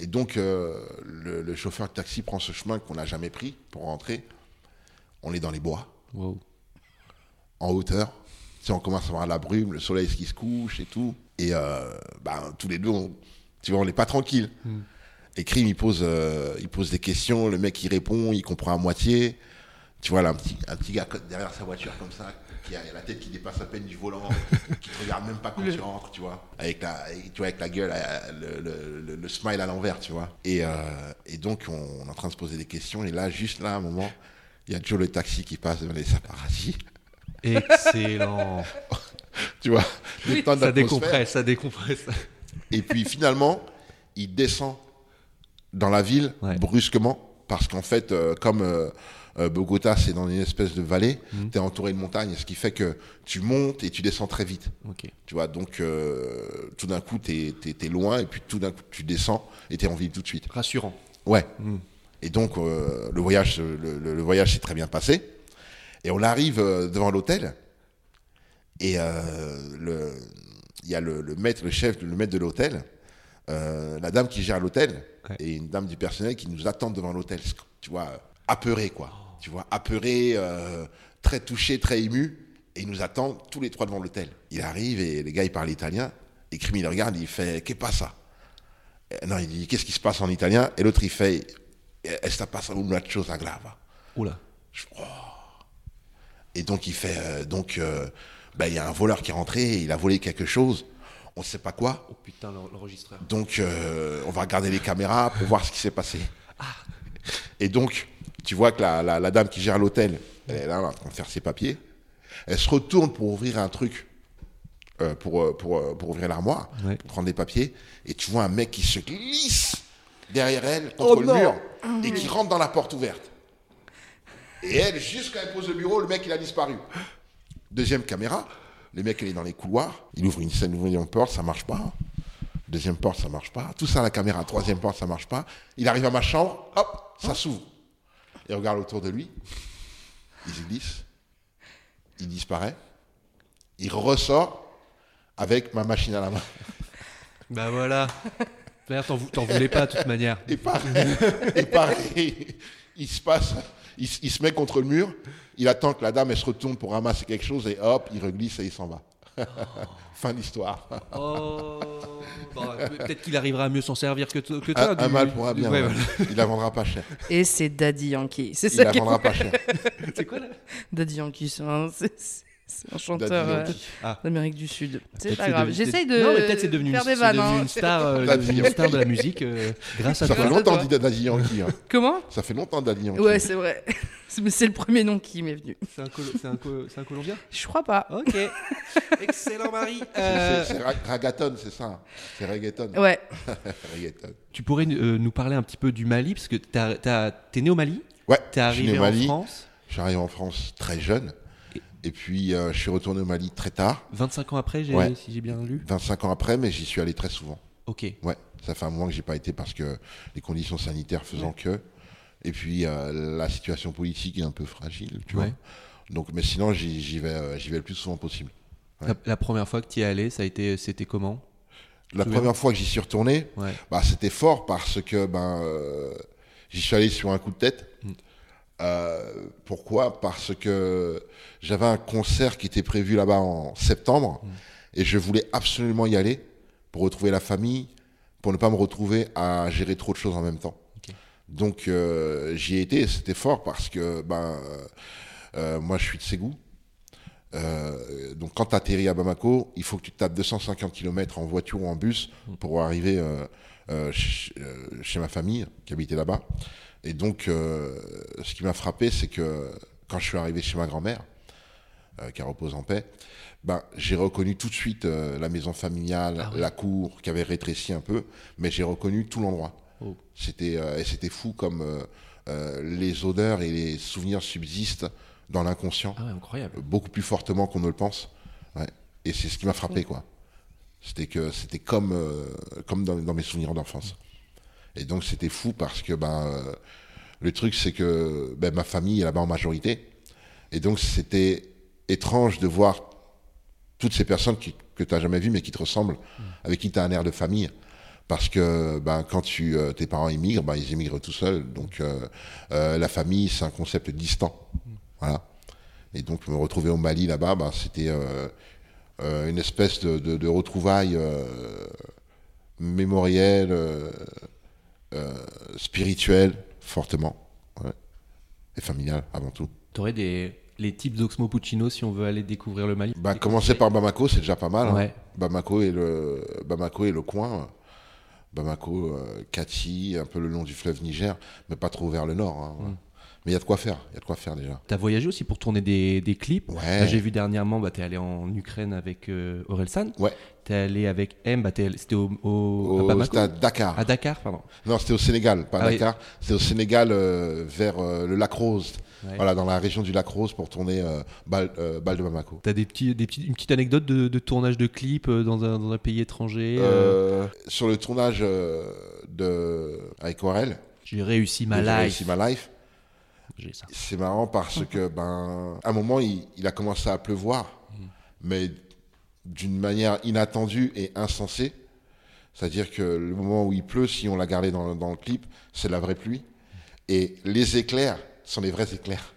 Et donc, euh, le, le chauffeur de taxi prend ce chemin qu'on n'a jamais pris pour rentrer. On est dans les bois Wow. en hauteur. Tu sais, on commence à voir la brume, le soleil qui se couche et tout. Et euh, bah, tous les deux, on, tu vois, on n'est pas tranquille. Et Crime, il pose, euh, il pose des questions, le mec il répond, il comprend à moitié. Tu vois là, un petit, un petit gars derrière sa voiture comme ça, qui a la tête qui dépasse à peine du volant, qui te regarde même pas quand tu rentres, tu vois. Avec la, tu vois, avec la gueule, euh, le, le- le- le smile à l'envers, tu vois. Et, euh, et donc, on, on est en train de se poser des questions. Et là, juste là, à un moment, il y a Joe le taxi qui passe devant les paradis. Excellent. tu vois. le temps ça décompresse, ça décompresse. Et puis finalement, il descend dans la ville Ouais. brusquement, parce qu'en fait, euh, comme euh, euh, Bogota, c'est dans une espèce de vallée, Mhm. tu es entouré de montagnes, ce qui fait que tu montes et tu descends très vite. Tu vois, donc euh, tout d'un coup, tu es, loin, et puis tout d'un coup, tu descends et tu es en ville tout de suite. Rassurant. Ouais. Mhm. Et donc, euh, le voyage, le, le- le voyage s'est très bien passé. Et on arrive devant l'hôtel. Et euh, il y a le, le maître, le chef, le maître de l'hôtel, euh, la dame qui gère l'hôtel, Ouais. et une dame du personnel qui nous attend devant l'hôtel. Tu vois, apeuré, quoi. Tu vois, apeuré, euh, très touché, très ému. Et il nous attend tous les trois devant l'hôtel. Il arrive et les gars, ils parlent italien. Et Crime, il regarde, il fait Qu'est-ce passa Et Non, il dit Qu'est-ce qui se passe en italien? Et l'autre, il fait Esta passa una cosa grave? Oula. Je- oh. Et donc, il fait euh, Donc, euh, ben, il y a un voleur qui est rentré, il a volé quelque chose, on ne sait pas quoi. Oh putain, l'en- l'enregistreur. Donc, euh, on va regarder les caméras pour voir ce qui s'est passé. Et donc, tu vois que la, la- la dame qui gère l'hôtel, elle est là, en train de faire ses papiers. Elle se retourne pour ouvrir un truc, euh, pour, euh, pour, pour ouvrir l'armoire, Ouais. pour prendre des papiers. Et tu vois un mec qui se glisse derrière elle, contre le mur, et qui rentre dans la porte ouverte. Et elle, juste quand elle pose le bureau, le mec, il a disparu. Deuxième caméra, le mec, il est dans les couloirs, il ouvre une scène, il ouvre une porte, ça marche pas. Deuxième porte, ça marche pas. Tout ça à la caméra. Troisième porte, ça marche pas. Il arrive à ma chambre, hop, ça s'ouvre. Il regarde autour de lui. Il se glisse. Il disparaît. Il ressort avec ma machine à la main. Bah voilà. Merde, t'en vou- t'en voulais pas de toute manière. Et pareil, et pareil, il se passe, il, il se met contre le mur. Il attend que la dame elle se retourne pour ramasser quelque chose et hop, il reglisse et il s'en va. fin d'histoire. Oh. Bon, Peut-être qu'il arrivera à mieux s'en servir que, to- que toi. Un, mal pour un bien. Ouais, ouais. voilà. Il la vendra pas cher. Et c'est Daddy Yankee. C'est Il ça la qui est vendra pas cher. C'est quoi là? Daddy Yankee, c'est- c'est- un chanteur Daddy euh. Ah. d'Amérique du Sud. C'est pas grave. J'essaye de Non, mais peut-être c'est devenu, faire une, des c'est vannes. devenu hein. une star, euh, une Yankee. star de la musique euh, grâce à Ça fait longtemps Daddy Yankee. hein. Comment? Ça fait longtemps Daddy Yankee. Ouais, c'est vrai. C'est le premier nom qui m'est venu. C'est un, colo- Colombien? Je crois pas. Ok. Excellent, Marie. C'est- Euh, C'est c'est ra- ragaton, c'est ça. C'est reggaeton. Ouais. Reggaeton. tu pourrais nous parler un petit peu du Mali, parce que t'es né au Mali, Ouais, t'es arrivé en. France, J'arrive en France très jeune. Et puis, euh, je suis retourné au Mali très tard, 25 ans après, Ouais. si j'ai bien lu. 25 ans après, mais j'y suis allé très souvent. Ok. Ouais, ça fait un moment que j'ai pas été parce que les conditions sanitaires faisant que. Et puis, euh, la situation politique est un peu fragile, tu Ouais. vois. Donc, mais sinon, j'y vais, euh, j'y vais le plus souvent possible. La, la première fois que tu y es allé, ça a été, c'était comment? La première fois que j'y suis retourné, Ouais. bah, c'était fort parce que ben, euh, j'y suis allé sur un coup de tête. Mm. Euh, pourquoi? Parce que j'avais un concert qui était prévu là-bas en septembre Mm. et je voulais absolument y aller pour retrouver la famille, pour ne pas me retrouver à gérer trop de choses en même temps. Donc euh, j'y ai été et c'était fort parce que ben, euh, moi je suis de Ségou. Donc quand tu atterris à Bamako, il faut que tu tapes 250 km en voiture ou en bus pour arriver ch- chez ma famille qui habitait là-bas. Et donc euh, ce qui m'a frappé, c'est que quand je suis arrivé chez ma grand-mère, euh, qui repose en paix, ben, j'ai reconnu tout de suite euh, la maison familiale, Ah ouais. la cour qui avait rétréci un peu, mais j'ai reconnu tout l'endroit. Oh. C'était et c'était fou comme les odeurs et les souvenirs subsistent dans l'inconscient Ah ouais, incroyable. beaucoup plus fortement qu'on ne le pense. Ouais. Et c'est ce qui m'a frappé, quoi. C'était que c'était comme, comme dans, dans mes souvenirs d'enfance. Et donc c'était fou parce que ben, euh, le truc c'est que ben, ma famille est là-bas en majorité. Et donc c'était étrange de voir toutes ces personnes qui- que tu n'as jamais vues mais qui te ressemblent, avec qui tu as un air de famille. Parce que ben, quand tu, euh, tes parents immigrent, ben, ils immigrent tout seuls. Donc euh, euh, la famille, c'est un concept distant. Voilà. Et donc me retrouver au Mali là-bas, ben, c'était une espèce de, de, de retrouvaille mémorielle, euh, spirituelle, fortement. ouais. Et familiale avant tout. T'aurais des les types d'Oxmo Puccino si on veut aller découvrir le Mali? Bah, commencer par Bamako, c'est déjà pas mal. hein. Bamako, est le, Bamako est le coin. Bamako, euh, Kati, un peu le long du fleuve Niger, mais pas trop vers le nord. hein, ouais. Mais il y a de quoi faire. Il y a de quoi faire déjà. T'as voyagé aussi pour tourner des, des clips? Ouais. J'ai vu dernièrement, bah, t'es allé en Ukraine avec euh, Orelsan. Ouais. T'es allé avec M, bah, c'était au, au- à Au, Bamako c'était à Dakar. À Dakar, pardon. Non, c'était au Sénégal, pas à Ah oui. Dakar. C'était au Sénégal euh, vers euh, le lac Rose. Ouais. Voilà, dans la région du lac Rose pour tourner euh, Bal, Bal de Bamako. T'as des petits, des petits, une petite anecdote de, de tournage de clip dans un, dans un pays étranger. sur le tournage de avec Aurel, J'ai réussi ma de J'ai life. réussi ma life, J'ai ça. c'est marrant parce que ben à un moment il, il a commencé à pleuvoir, mais d'une manière inattendue et insensée. C'est-à-dire que le moment où il pleut, si on l'a gardé dans, dans le clip, c'est la vraie pluie. Et les éclairs sont les vrais éclairs.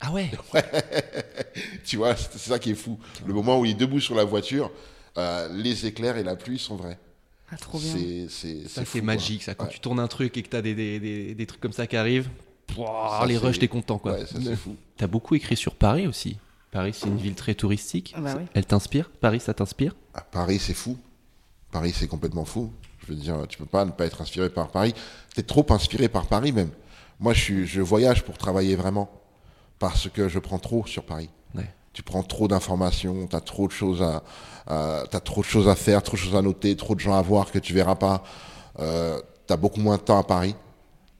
Ah ouais? Tu vois, c'est ça qui est fou. Le moment où il est debout sur la voiture, euh, les éclairs et la pluie sont vrais. Ah, trop bien. C'est c'est Ça, fou, c'est quoi. magique, ça. Quand Ouais. tu tournes un truc et que t'as des, des, des, des trucs comme ça qui arrivent, pouah, Ça, les rushs, t'es content, quoi. Ouais, ça c'est fou. T'as beaucoup écrit sur Paris aussi. Paris, c'est une ville très touristique. Ah bah oui. Elle t'inspire? Paris, ça t'inspire? À Paris, c'est fou. Paris, c'est complètement fou. Je veux dire, tu peux pas ne pas être inspiré par Paris. T'es trop inspiré par Paris même. Moi, je, suis, je voyage pour travailler vraiment. Parce que je prends trop sur Paris. Ouais. Tu prends trop d'informations, t'as trop de choses à, trop de choses à faire, trop de choses à noter, trop de gens à voir que tu verras pas. Euh, t'as beaucoup moins de temps à Paris,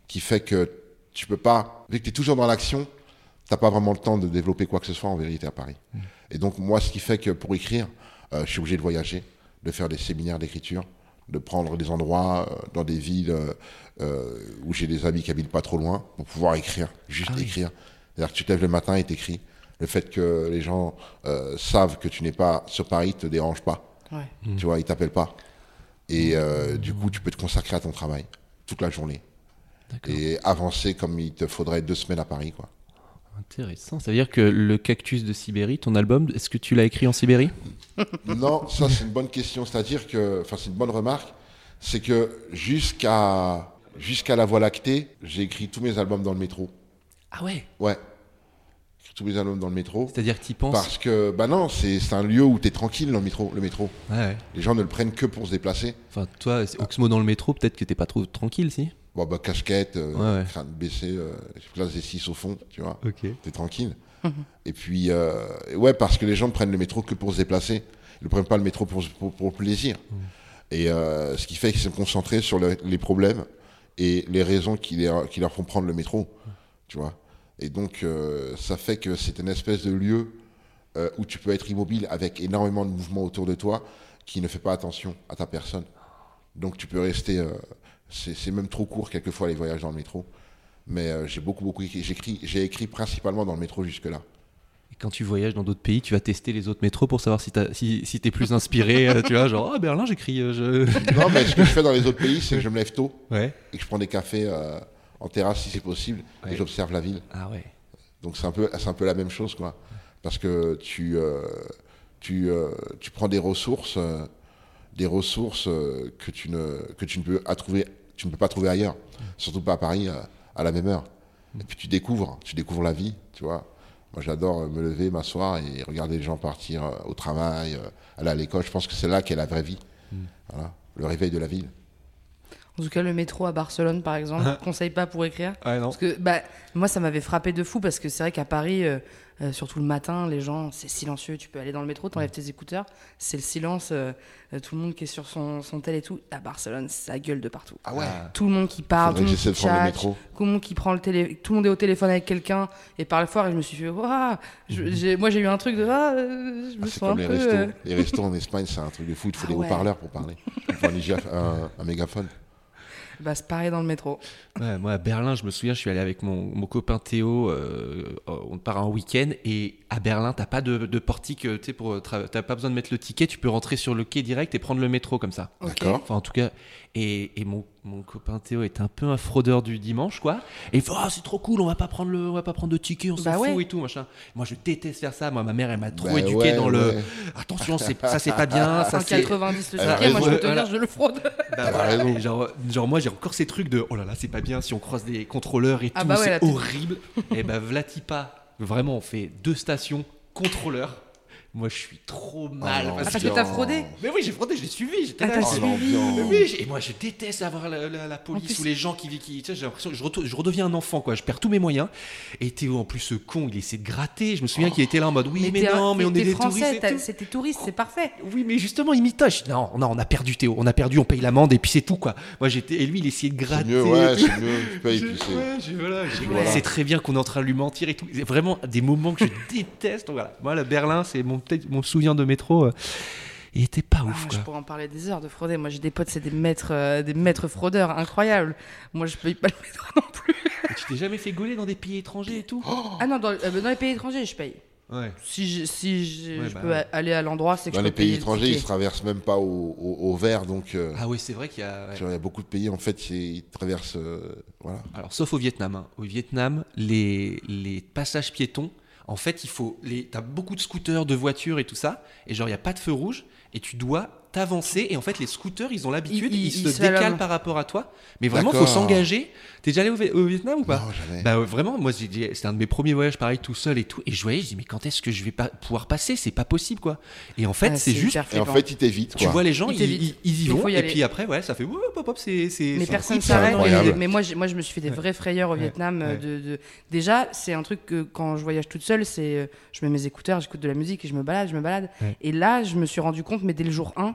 qui fait que tu peux pas, vu que t'es toujours dans l'action, t'as pas vraiment le temps de développer quoi que ce soit en vérité à Paris. Et donc moi, ce qui fait que pour écrire, euh, je suis obligé de voyager, de faire des séminaires d'écriture, de prendre des endroits euh, dans des villes euh, où j'ai des amis qui habitent pas trop loin pour pouvoir écrire, juste écrire. C'est-à-dire que tu te lèves le matin et t'écris. Le fait que les gens savent que tu n'es pas sur Paris te dérange pas. Ouais. Tu vois, ils t'appellent pas. Et euh, du coup, tu peux te consacrer à ton travail toute la journée. Et avancer comme il te faudrait deux semaines à Paris, quoi. Intéressant. Ça veut dire que le cactus de Sibérie, ton album, est-ce que tu l'as écrit en Sibérie Non, ça c'est une bonne question. C'est-à-dire que, enfin c'est une bonne remarque, c'est que jusqu'à jusqu'à la Voie lactée, j'ai écrit tous mes albums dans le métro. Ah ouais? Ouais, tous mes albums dans le métro. C'est-à-dire que tu penses? Parce que, bah non, c'est un lieu où tu es tranquille dans le métro, le métro. Ouais, ouais. Les gens ne le prennent que pour se déplacer. Enfin, toi, Oxmo dans le métro, peut-être que t'es pas trop tranquille, si? Bon, bah, casquette, euh, Ouais, ouais. crâne baissé, euh, place des six au fond, tu vois. Ok. T'es tranquille. Et puis, euh, ouais, parce que les gens ne prennent le métro que pour se déplacer. Ils ne prennent pas le métro pour, pour, pour le plaisir. Et euh, ce qui fait qu'ils sont concentrés sur le- les problèmes et les raisons qui, les- qui leur font prendre le métro. Tu vois. Et donc, euh, ça fait que c'est une espèce de lieu euh, où tu peux être immobile avec énormément de mouvements autour de toi qui ne fait pas attention à ta personne. Donc, tu peux rester. euh, c'est même trop court quelquefois les voyages dans le métro. Mais euh, j'ai beaucoup, beaucoup écrit. J'ai écrit principalement dans le métro jusque-là. Et quand tu voyages dans d'autres pays, tu vas tester les autres métros pour savoir si t'as- si, si t'es plus inspiré. euh, tu vois, genre, ah, Berlin, j'écris. euh, je... Non, mais ce que je fais dans les autres pays, c'est que je me lève tôt Ouais. et que je prends des cafés en terrasse si c'est possible Ouais. et j'observe la ville. Ah ouais. Donc c'est un peu, un peu la même chose, quoi. Parce que tu, tu, tu prends des ressources, des ressources que tu ne, que tu ne peux trouver, tu ne peux pas trouver ailleurs, surtout pas à Paris euh, à la même heure. Et puis tu découvres, tu découvres la vie, tu vois. Moi j'adore euh, me lever, m'asseoir et regarder les gens partir euh, au travail, aller à l'école. Je pense que c'est là qu'est la vraie vie. Voilà, le réveil de la ville. En tout cas, le métro à Barcelone, par exemple, conseille pas pour écrire. Ouais, non. Parce que bah, moi, ça m'avait frappé de fou parce que c'est vrai qu'à Paris, euh, euh, surtout le matin, les gens, c'est silencieux. Tu peux aller dans le métro, t'enlèves tes écouteurs, c'est le silence, euh, tout le monde qui est sur son, son tel et tout. À Barcelone, ça gueule de partout. Ah ouais. Tout le monde qui parle, tout le monde qui prendre le métro. tout le monde qui prend le télé, tout le monde est au téléphone avec quelqu'un et parle fort et je me suis fait, Ouah Je- j'ai- moi j'ai eu un truc de, ah, je me Ah, c'est sens un comme les peu. restos. euh, Les restos en Espagne, c'est un truc de fou. Il faut Ah des ouais. haut-parleurs pour parler. Il faut un, un- un mégaphone. Bah, c'est pareil dans le métro. Ouais, moi, à Berlin, je me souviens, je suis allé avec mon, mon copain Théo. euh, on part un week-end et à Berlin, t'as pas de, de portique. euh, pour t'as pas besoin de mettre le ticket. Tu peux rentrer sur le quai direct et prendre le métro comme ça. D'accord. Enfin, en tout cas, et, et mon, mon copain Théo est un peu un fraudeur du dimanche, quoi. Et il fait Ah, c'est trop cool, on va pas prendre le, on va pas prendre de ticket, on s'en Bah fout ouais. et tout, machin. Moi, je déteste faire ça. Moi, ma mère, elle m'a trop Bah éduqué ouais, dans le. Attention, c'est- ça c'est pas bien. Ça Un c'est. 90 le a ticket, moi je peux te Voilà. dire, je le fraude. Bah, voilà. genre, genre moi j'ai encore ces trucs de oh là là c'est pas bien si on croise des contrôleurs et Ah tout bah ouais, c'est horrible et bah Vlatipa vraiment on fait deux stations contrôleurs moi je suis trop mal non. parce, Ah, parce que... t'as fraudé mais oui j'ai fraudé je l'ai suivi j'étais Ah, là t'as c'est- suivi. mais oui, j'ai- et moi je déteste avoir la, la- la police plus- ou les gens qui, qui tu sais, j'ai l'impression que je, retourne- je redeviens un enfant quoi je perds tous mes moyens et Théo en plus ce con il essaie de gratter je me souviens qu'il était là en mode oui mais, non mais on est des français, touristes c'était touriste, c'est parfait. Oui, mais justement, il m'itoche. Non, non, on a perdu Théo. On a perdu, on paye l'amende et puis c'est tout, quoi. Moi, j'étais. Et lui, il essayait de C'est gratter. mieux, et ouais, c'est mieux. Tu payes, Je- puis c'est- voilà, Voilà. C'est très bien qu'on est en train de lui mentir et tout. C'est vraiment des moments que je déteste. Voilà. Moi, le Berlin, c'est mon, peut-être mon souvenir de métro. euh, il était pas Ah, ouf, je quoi. pourrais en parler des heures de frauder. Moi, j'ai des potes, c'est des maîtres, euh, des maîtres fraudeurs incroyables. Moi, je paye pas le métro non plus. Et tu t'es jamais fait gauler dans des pays étrangers et tout Ah non, dans, euh, dans les pays étrangers, je paye. Ouais. Si je, si je, Ouais, je bah peux ouais. aller à l'endroit, c'est que Dans je les peux payer pays le étrangers, ils se traversent même pas au, au- au vert, donc euh, Ah oui, c'est vrai qu'il y a. ouais. tu vois, il y a beaucoup de pays en fait, c'est- ils traversent, euh, voilà. Alors, sauf au Vietnam. hein. Au Vietnam, les, les passages piétons, En fait, il faut. T'as beaucoup de scooters, de voitures et tout ça, et genre il y a pas de feu rouge, et tu dois t'avancer. Et en fait, les scooters, ils ont l'habitude, Ils- ils, ils- se ils décalent par rapport à toi. Mais vraiment, faut s'engager. T'es déjà allé au, Viet- au Vietnam ou pas Non, jamais. Bah ouais, vraiment, moi j'ai dit- c'était un de mes premiers voyages pareil tout seul et tout et je voyais, je dis mais quand est-ce que je vais pas pouvoir passer? C'est pas possible quoi. Et en fait, Ah, c'est juste Et en fait, il t'évite, tu vois les gens, Ils ils, t'évitent. ils- ils y vont y et puis après ouais, ça fait hop hop c'est c'est Mais personne s'arrête. Mais, moi, moi, je me suis fait des vraies frayeurs au Vietnam. euh, Déjà, c'est un truc que quand je voyage toute seule, c'est euh, je mets mes écouteurs, j'écoute de la musique et je me balade, je me balade. Et là, je me suis rendu compte, mais dès le jour 1,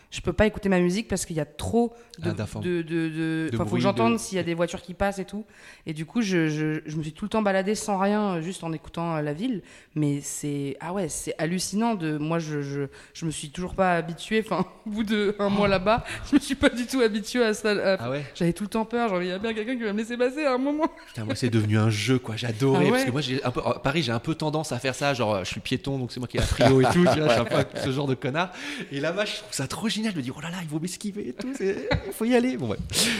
je peux pas écouter ma musique parce qu'il y a trop de. Ah, de, de, de- faut que j'entende de- s'il y a des voitures qui passent et tout. Et du coup, je, je, je me suis tout le temps baladé sans rien, euh, juste en écoutant euh, la ville. Mais c'est. Ah ouais, c'est hallucinant. De... Moi, je, je, je me suis toujours pas habitué. Enfin, au bout d'un mois là-bas, je me suis pas du tout habitué à ça. à- Ah ouais j'avais tout le temps peur, genre il y a bien quelqu'un qui va me laisser passer à un moment. Putain, moi c'est devenu un jeu quoi, j'adorais Ah ouais parce que moi j'ai un peu à Paris, j'ai un peu tendance à faire ça, genre euh, je suis piéton donc c'est moi qui ai la prio et tout, tu vois, je suis un peu ce genre de connard. Et là-bas, je trouve ça trop génial de dire oh là là, il faut m'esquiver et tout, il faut y aller. Bon ouais.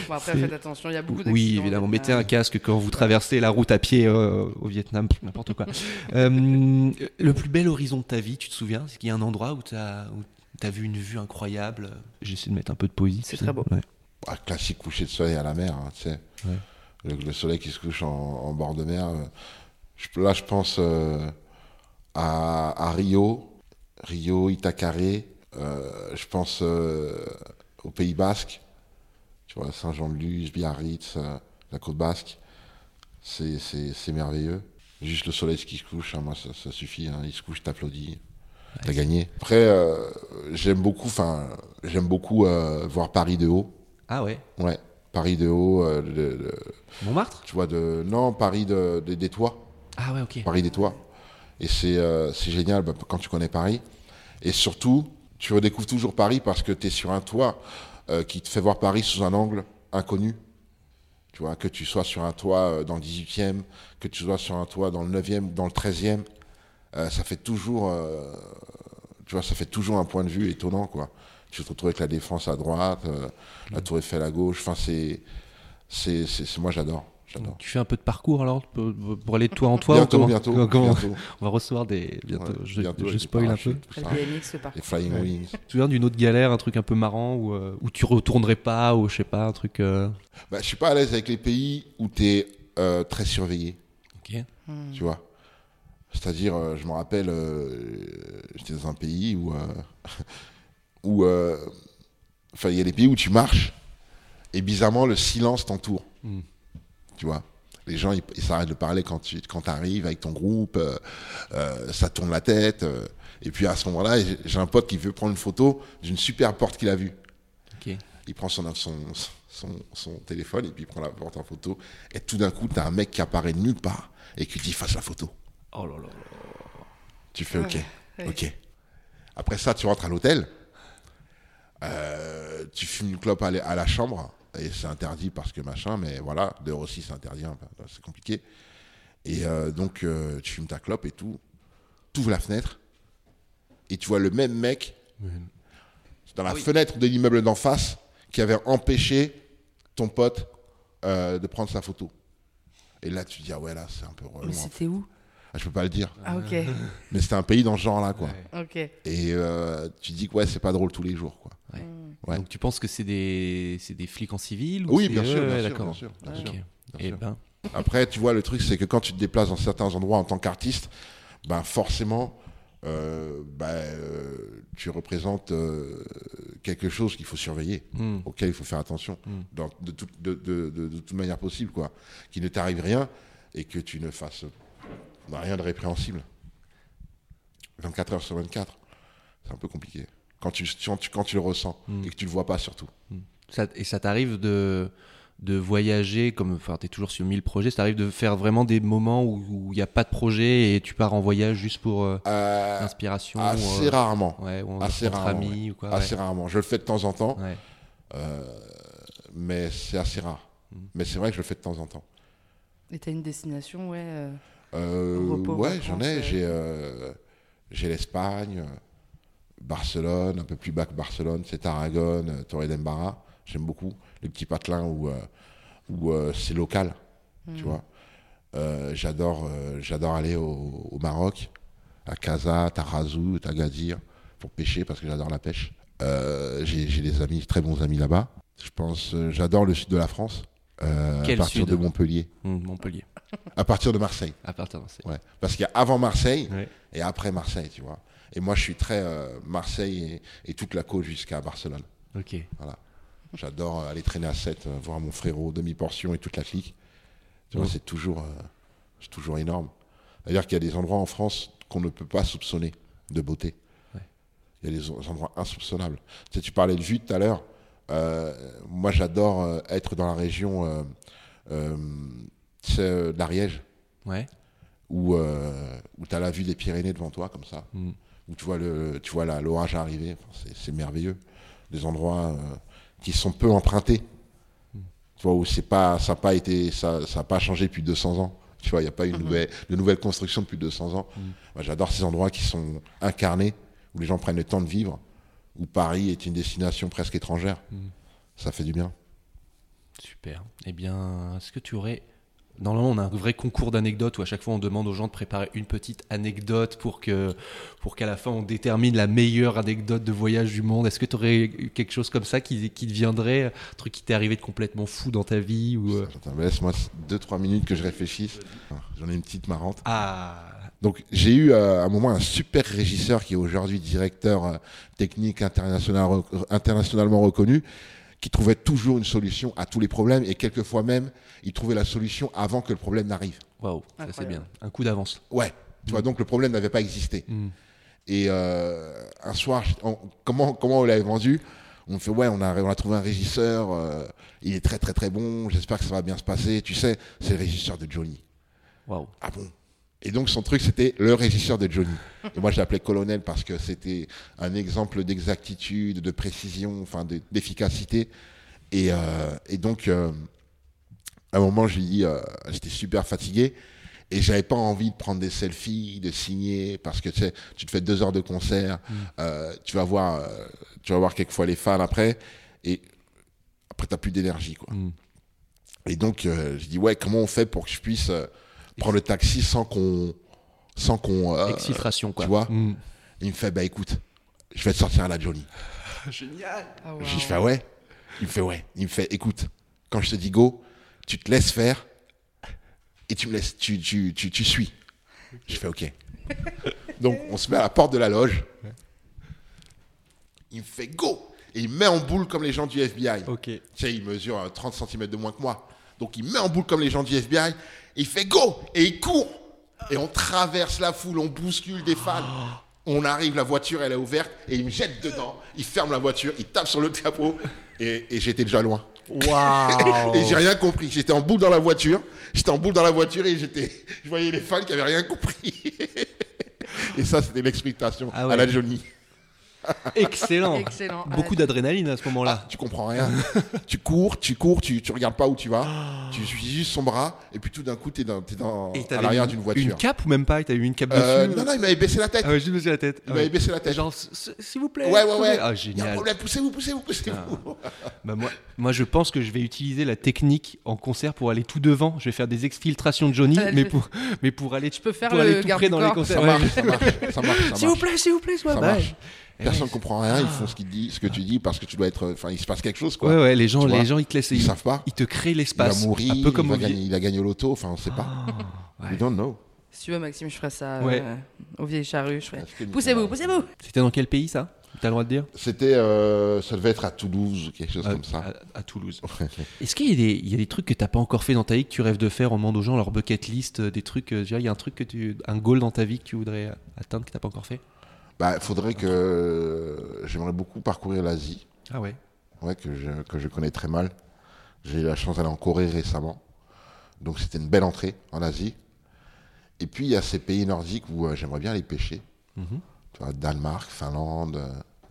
Bon, après, faites attention, il y a beaucoup d'accidents. Oui, évidemment, mettez un casque quand vous traversez la route à pied euh, au Vietnam, n'importe quoi. Euh, le plus bel horizon de ta vie, tu te souviens? C'est qu'il y a un endroit où tu as, vu une vue incroyable? J'essaie de mettre un peu de poésie. C'est très beau. Ouais. Ah, classique coucher de soleil à la mer, hein, tu sais. Ouais. Le, le soleil qui se couche en, en bord de mer. euh, je- là, je pense euh, à, à Rio, Rio, Itacaré. Euh, je pense euh, au Pays Basque, tu vois, Saint-Jean-de-Luz, Biarritz, euh, la côte basque. C'est c'est- c'est merveilleux. Juste le soleil qui se couche, hein, moi, ça, ça suffit. hein, il se couche, t'applaudis. T'as gagné. Après, euh, j'aime beaucoup, enfin, j'aime beaucoup euh, voir Paris de haut. Ah ouais Ouais, Paris de haut, euh, le- le- Montmartre? tu vois, de, non, Paris de, de- des toits, Ah ouais, ok. Paris des toits. Et c'est c'est génial bah, quand tu connais Paris. Et surtout, tu redécouvres toujours Paris parce que tu es sur un toit euh, qui te fait voir Paris sous un angle inconnu. Tu vois, que tu sois sur un toit euh, dans le 18e, que tu sois sur un toit dans le 9e ou dans le 13e, euh, ça fait toujours, euh, tu vois, ça fait toujours un point de vue étonnant, quoi. Tu te retrouves avec la défense à droite, euh, la tour Eiffel à gauche. Enfin, c'est, c'est- moi j'adore, Tu fais un peu de parcours alors pour, pour aller de toi en toi bientôt, comment- bientôt, comment- comment- bientôt. On va recevoir des. Bientôt, Ouais, je, bientôt je spoil un peu. BMX. Les Flying Wings. Tu te souviens d'une autre galère, un truc un peu marrant où, euh, où tu retournerais pas, ou je sais pas, un truc. euh, Bah, je suis pas à l'aise avec les pays où tu es très surveillé, Ok. tu vois? C'est-à-dire, euh, je me rappelle, euh, j'étais dans un pays où, euh, où, euh, enfin, il y a des pays où tu marches et bizarrement le silence t'entoure, Mm. Tu vois. Les gens, ils ils s'arrêtent de parler quand tu quand arrives avec ton groupe, euh, euh, ça tourne la tête. euh, et puis à ce moment-là, j'ai un pote qui veut prendre une photo d'une super porte qu'il a vue. Il prend son, son, son, son téléphone et puis il prend la porte en photo. Et tout d'un coup, tu as un mec qui apparaît de nulle part et qui dit fasse la photo. Oh là là. Tu fais OK. ouais. OK. Après ça, tu rentres à l'hôtel. Euh, tu fumes une clope à la chambre. Et c'est interdit parce que machin, mais voilà, dehors aussi c'est interdit, hein, c'est compliqué. Et euh, donc, euh, tu fumes ta clope et tout. Tu ouvres la fenêtre et tu vois le même mec dans la fenêtre de l'immeuble d'en face qui avait empêché ton pote euh, de prendre sa photo. Et là, tu te dis, ah ouais, là, c'est un peu relou. Mais en c'était où? Ah, je peux pas le dire. Ah, ok. Mais c'était un pays dans ce genre-là, quoi. Ok. Et euh, tu dis que ouais, c'est pas drôle tous les jours, quoi. Ouais. Donc tu penses que c'est des, c'est des flics en civil ou Oui, bien sûr, bien ouais, sûr, d'accord. bien sûr, bien Ok. sûr, bien Et sûr. ben, Après, tu vois, le truc, c'est que quand tu te déplaces dans certains endroits en tant qu'artiste, ben forcément, euh, ben, euh, tu représentes euh, quelque chose qu'il faut surveiller, hmm. auquel il faut faire attention, Mm. dans- de, tout- de- de- de- de toute manière possible, quoi. Qu'il ne t'arrive rien et que tu ne fasses ben, rien de répréhensible. 24 heures sur 24, c'est un peu compliqué. Quand tu, quand tu, quand tu le ressens Mm. et que tu le vois pas surtout. Ça- et ça t'arrive de, de voyager, comme enfin, tu es toujours sur 1000 projets, ça t'arrive de faire vraiment des moments où il n'y a pas de projet et tu pars en voyage juste pour euh, Euh, l'inspiration assez ou, euh, rarement. ouais, ou assez entre rarement, amis ou quoi. assez ouais. rarement. Je le fais de temps en temps, Ouais. mais c'est assez rare. Mm. Mais c'est vrai que je le fais de temps en temps. Et t'as une destination, ouais. Euh, Repos, ouais, j'en ai. J'ai euh, j'ai l'Espagne, Barcelone, un peu plus bas que Barcelone, c'est Tarragone, euh, Torre d'Embarra. J'aime beaucoup les petits patelins où, où c'est local, Hmm. tu vois. Euh, j'adore, euh, j'adore aller au, au Maroc, à Casa, Tarazout, Agadir, pour pêcher parce que j'adore la pêche. Euh, j'ai, des amis, très bons amis là-bas. Je pense, j'adore le sud de la France. Euh, à partir sud de Montpellier, Hum, Montpellier. à partir de Marseille. À partir de c'est- Ouais. Parce qu'il y a avant Marseille Ouais. et après Marseille, tu vois. Et moi, je suis très euh, Marseille et, et toute la côte jusqu'à Barcelone. Ok. Voilà. J'adore euh, aller traîner à 7, voir mon frérot, demi-portion et toute la clique. Tu vois, Ouais. c'est toujours, euh, c'est toujours énorme. C'est-à-dire qu'il y a des endroits en France qu'on ne peut pas soupçonner de beauté. Ouais. Il y a des endroits insoupçonnables. Tu, sais, tu parlais de vue tout à l'heure. Euh, moi, j'adore euh, être dans la région euh, euh, euh, de l'Ariège, Ouais. où, euh, où tu as la vue des Pyrénées devant toi, comme ça. Mm. Où tu vois le, tu vois la- l'orage arriver. Enfin, c'est- c'est merveilleux. Des endroits euh, qui sont peu empruntés. Tu vois, où c'est pas, ça n'a pas été, ça, ça a pas changé depuis 200 ans. Tu vois, il n'y a pas une nouvelle, de nouvelle construction depuis 200 ans. Moi, J'adore ces endroits qui sont incarnés, où les gens prennent le temps de vivre, où Paris est une destination presque étrangère. Ça fait du bien. Super. Eh bien, est-ce que tu aurais. Normalement, on a un vrai concours d'anecdotes où à chaque fois on demande aux gens de préparer une petite anecdote pour que pour qu'à la fin on détermine la meilleure anecdote de voyage du monde. Est-ce que tu aurais quelque chose comme ça qui, qui te viendrait, un truc qui t'est arrivé de complètement fou dans ta vie ou euh, Laisse-moi 2-3 minutes que je réfléchisse. J'en ai une petite marrante. Ah, Donc j'ai eu euh, à un moment un super régisseur qui est aujourd'hui directeur euh, technique international, internationalement reconnu, qui trouvait toujours une solution à tous les problèmes et quelquefois même il trouvait la solution avant que le problème n'arrive. waouh, ça c'est bien. Un coup d'avance. Ouais, tu vois donc le problème n'avait pas existé. Mm. Et euh, un soir, on- comment comment on l'avait vendu? On me fait ouais, on a on a trouvé un régisseur, euh, il est très très très bon. J'espère que ça va bien se passer. Tu sais, c'est le régisseur de Johnny. Waouh. Ah bon? Et donc son truc c'était le régisseur de Johnny. Et moi je l'appelais colonel parce que c'était un exemple d'exactitude, de précision, enfin de- d'efficacité. Et, euh, et donc euh, à un moment je lui dis, euh, j'étais super fatigué et j'avais pas envie de prendre des selfies, de signer parce que tu sais, tu te fais deux heures de concert, euh, tu vas voir, euh, tu vas voir quelquefois les fans après et après t'as plus d'énergie quoi. Mm. Et donc, euh, je dis, ouais, comment on fait pour que je puisse euh, prendre le taxi sans qu'on. Sans qu'on. euh, Exfiltration quoi. tu vois Mm. Il me fait, bah écoute, je vais te sortir à la Johnny. Génial. Ah, wow. Je fais, ouais. Il me fait, ouais. Il me fait, écoute, quand je te dis go, tu te laisses faire et tu me laisses. Tu, tu, tu, tu suis. Je fais, ok. Donc, on se met à la porte de la loge. Il me fait, go Et il me met en boule comme les gens du FBI. Ok. Tu sais, il mesure euh, 30 cm de moins que moi. Donc il me met en boule comme les gens du FBI. Il fait go et il court. Et on traverse la foule, on bouscule des fans. On arrive, la voiture elle est ouverte et il me jette dedans. Il ferme la voiture, il tape sur le capot et, et j'étais déjà loin. Et j'ai rien compris. J'étais en boule dans la voiture. J'étais en boule dans la voiture et j'étais, je voyais les fans qui avaient rien compris. et ça, c'était l'explication Ah ouais. à la Johnny. Excellent. Excellent. Beaucoup d'adrénaline à ce moment-là. Tu comprends rien. tu cours, tu cours, tu, tu regardes pas où tu vas. Tu suis juste son bras et puis tout d'un coup, t'es dans, t'es dans, Et à l'arrière une- d'une voiture. Une cape ou même pas? T'as eu une cape Euh, dessus? non, non, il m'avait baissé la tête. Ah ouais, juste baissé la tête. il Ah m'avait ouais. baissé la tête. Genre, s'il vous plaît. ouais, ouais, ouais. Ah, Il y a un génial. problème, poussez-vous, poussez-vous, poussez-vous. Bah, moi, moi, je pense que je vais utiliser la technique en concert pour aller tout devant. Je vais faire des exfiltrations de Johnny, Ah, mais je- pour, mais pour aller, Tu peux faire pour le aller tout près dans les concerts. Ça marche, ça marche, S'il vous plaît, s'il vous plaît, sois Ouais. Personne ne comprend rien, ils font ce qu'ils disent, ce que tu dis parce que tu dois être. Enfin, il se passe quelque chose, quoi. Ouais, ouais, les gens, Tu les gens, ils te laissent, Ils ils, savent pas. ils te créent Il va l'espace. mourir, un peu comme il, va gagner, il a gagné au loto, enfin, on sait pas. ouais. We don't know. Si tu veux, Maxime, je ferai ça Ouais. euh, au vieil charrue. Je ferai. Est-ce que- Poussez-vous, poussez-vous C'était dans quel pays ça? T'as le droit de dire? C'était, euh, ça devait être à Toulouse ou quelque chose à, comme ça. à- à Toulouse. Est-ce qu'il y, a des- il y a des trucs que t'as pas encore fait dans ta vie que tu rêves de faire On demande aux gens leur bucket list, euh, des trucs. euh, Il y a un truc que tu, un goal dans ta vie que tu voudrais euh, atteindre que t'as pas encore fait? Bah, il faudrait que j'aimerais beaucoup parcourir l'Asie, Ah ouais. ouais, que je que je connais très mal. J'ai eu la chance d'aller en Corée récemment, donc c'était une belle entrée en Asie. Et puis il y a ces pays nordiques où euh, j'aimerais bien aller pêcher. Mhm. Tu vois, Danemark, Finlande, euh,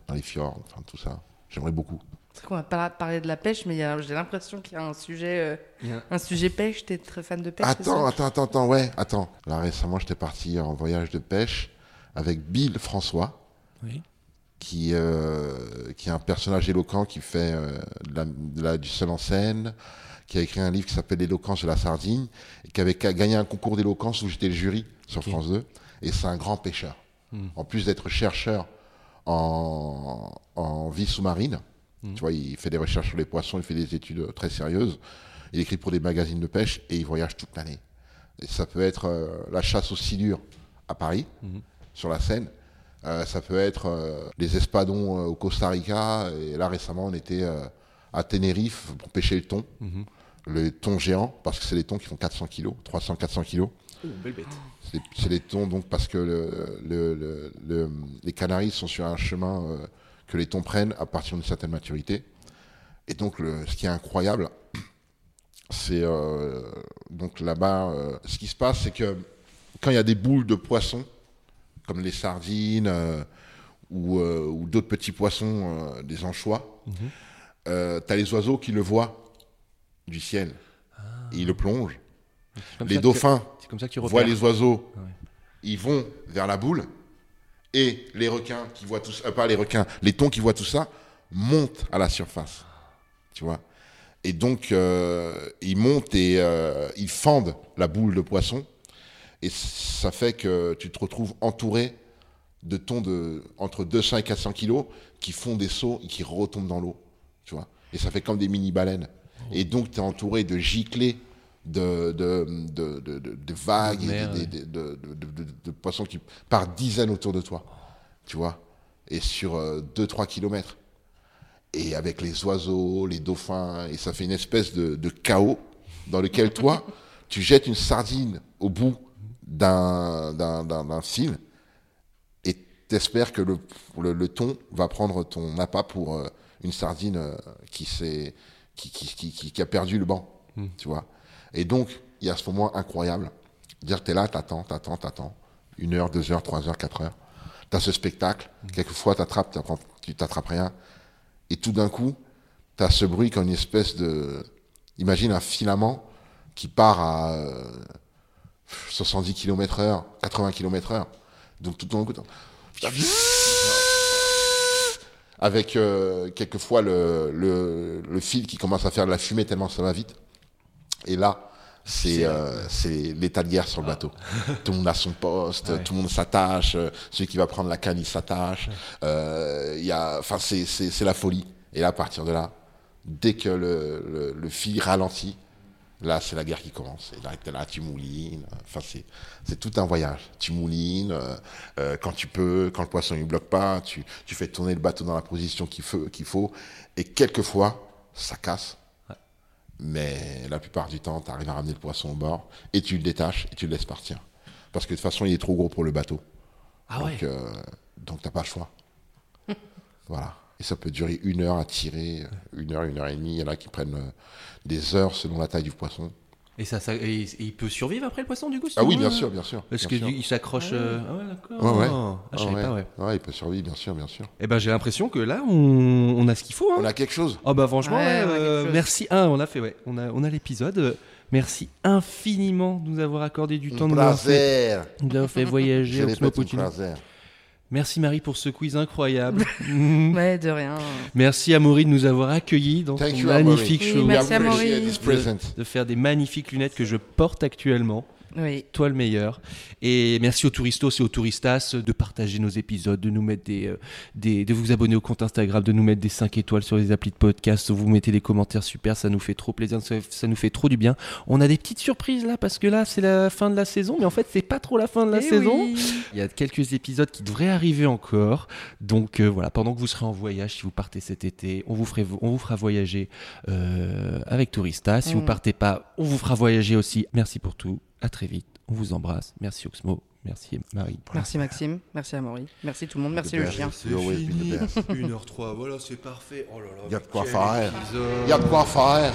dans les fjords, enfin tout ça. J'aimerais beaucoup. C'est qu'on va pas parler de la pêche, mais j'ai l'impression qu'il y a un sujet, euh, a- un sujet pêche. T'es très fan de pêche Attends, attends, attends, attends, ouais, attends. Là récemment, j'étais parti en voyage de pêche avec Bill François. Oui. qui, euh, qui est un personnage éloquent qui fait euh, de la- de la- du seul en scène, qui a écrit un livre qui s'appelle L'éloquence de la sardine, et qui avait gagné un concours d'éloquence où j'étais le jury sur France 2. Et c'est un grand pêcheur. En plus d'être chercheur en, en vie sous-marine, tu vois, il fait des recherches sur les poissons, il fait des études euh, très sérieuses. Il écrit pour des magazines de pêche et il voyage toute l'année. Et ça peut être euh, la chasse aux silures à Paris, sur la Seine. Euh, ça peut être euh, les espadons euh, au Costa Rica. Et là, récemment, on était euh, à Tenerife pour pêcher le thon. Le thon géant, parce que c'est les thons qui font 400 kilos, 300-400 kilos. belle bête. C'est- les thons, donc, parce que le- le- le- le- les Canaries sont sur un chemin euh, que les thons prennent à partir d'une certaine maturité. Et donc, le- ce qui est incroyable, c'est euh, donc là-bas, euh, ce qui se passe, c'est que quand il y a des boules de poissons, comme les sardines euh, ou, euh, ou d'autres petits poissons, euh, des anchois, tu as les oiseaux qui le voient du ciel. Et ils le plongent. Les que- dauphins comme ça que tu voient les oiseaux, ils vont vers la boule, et les requins qui voient tout ça, pas les requins, les thons qui voient tout ça, montent à la surface. Tu vois? Et donc, ils montent et ils fendent la boule de poisson, et ça fait que tu te retrouves entouré de thons de entre 200 et 400 kilos qui font des sauts et qui retombent dans l'eau. Tu vois Et ça fait comme des mini-baleines. Et donc, tu es entouré de giclées de, de, de, de, de- de vagues De et de, poissons qui, par dizaines autour de toi. Tu vois Et sur 2-3 kilomètres. Et avec les oiseaux, les dauphins, et ça fait une espèce de, de chaos dans lequel toi, tu jettes une sardine au bout d'un d'un- d'un- d'un fil et t'espères que le, le, le thon va prendre ton appât pour euh, une sardine euh, qui, qui, qui, qui, qui- a perdu le banc, tu vois. Et donc, il y a ce moment incroyable. Dire, t'es là, t'attends, t'attends, t'attends. Une heure, deux heures, trois heures, quatre heures. T'as ce spectacle. Quelquefois, t'attrapes, tu t'attrapes rien. Et tout d'un coup, t'as ce bruit comme une espèce de... Imagine un filament qui part à euh, 70 km heure, 80 km heure. Donc tout d'un coup, t'as- avec euh, quelquefois le, le, le fil qui commence à faire de la fumée tellement ça va vite. Et là, c'est euh, l'état de guerre sur le bateau. Tout le monde a son poste, tout le monde s'attache. euh, Celui qui va prendre la canne, il s'attache. Euh, il y a, enfin, c'est la folie. Et là, à partir de là, dès que le, le, le fil ralentit, là, c'est la guerre qui commence. Et là, t'es là, tu moulines. Enfin, c'est c'est tout un voyage. Tu moulines euh, euh, quand tu peux, quand le poisson ne bloque pas, tu, tu fais tourner le bateau dans la position qu'il faut. Et quelquefois, ça casse. Mais la plupart du temps, tu arrives à ramener le poisson au bord et tu le détaches et tu le laisses partir. Parce que de toute façon, il est trop gros pour le bateau. Ah donc, ouais. euh, donc t'as pas le choix. voilà. Et ça peut durer une heure à tirer, une heure, une heure et demie. Il y en a qui prennent euh, des heures selon la taille du poisson. Et ça, ça- et- il peut survivre après le poisson du coup Ah oui, bien euh, sûr, bien sûr. Parce bien que sûr. il s'accroche. euh, Ah ouais, d'accord. Ouais, ouais. Ah, je Ah pas, ouais. il peut survivre, bien sûr, bien sûr. Eh ben, j'ai l'impression que là, on, on a ce qu'il faut. Hein. On a quelque chose. Oh bah franchement, Ouais, ouais, euh, merci. Ah, on a fait, ouais. On a, on a l'épisode. Merci infiniment de nous avoir accordé du temps, Un de nous avoir fait, de nous avoir fait voyager Je Merci Marie pour ce quiz incroyable. Ouais, de rien. Merci Amaury de nous avoir accueillis dans Thank ton you, magnifique Oui, show. merci, this present. de faire des magnifiques lunettes que je porte actuellement. Oui. Toi le meilleur. Et merci aux touristos et aux touristas de partager nos épisodes, de nous mettre des, euh, des de vous abonner au compte Instagram, de nous mettre des 5 étoiles sur les applis de podcast. Vous mettez des commentaires super, ça nous fait trop plaisir, ça, ça nous fait trop du bien. On a des petites surprises là parce que là c'est la fin de la saison, mais en fait c'est pas trop la fin de la Eh saison. oui. Il y a quelques épisodes qui devraient arriver encore. Donc euh, voilà, pendant que vous serez en voyage, si vous partez cet été, on vous, ferait, on vous fera voyager euh, avec Tourista. Si vous Mm. partez pas, on vous fera voyager aussi. Merci pour tout. À très vite. On vous embrasse. Merci Oxmo. Merci Marie. Merci Maxime, merci Amaury, merci tout le monde, merci le chien. Best. 1h03, voilà, c'est parfait. Oh là là. Il y a de quoi faire. Il y a de quoi faire.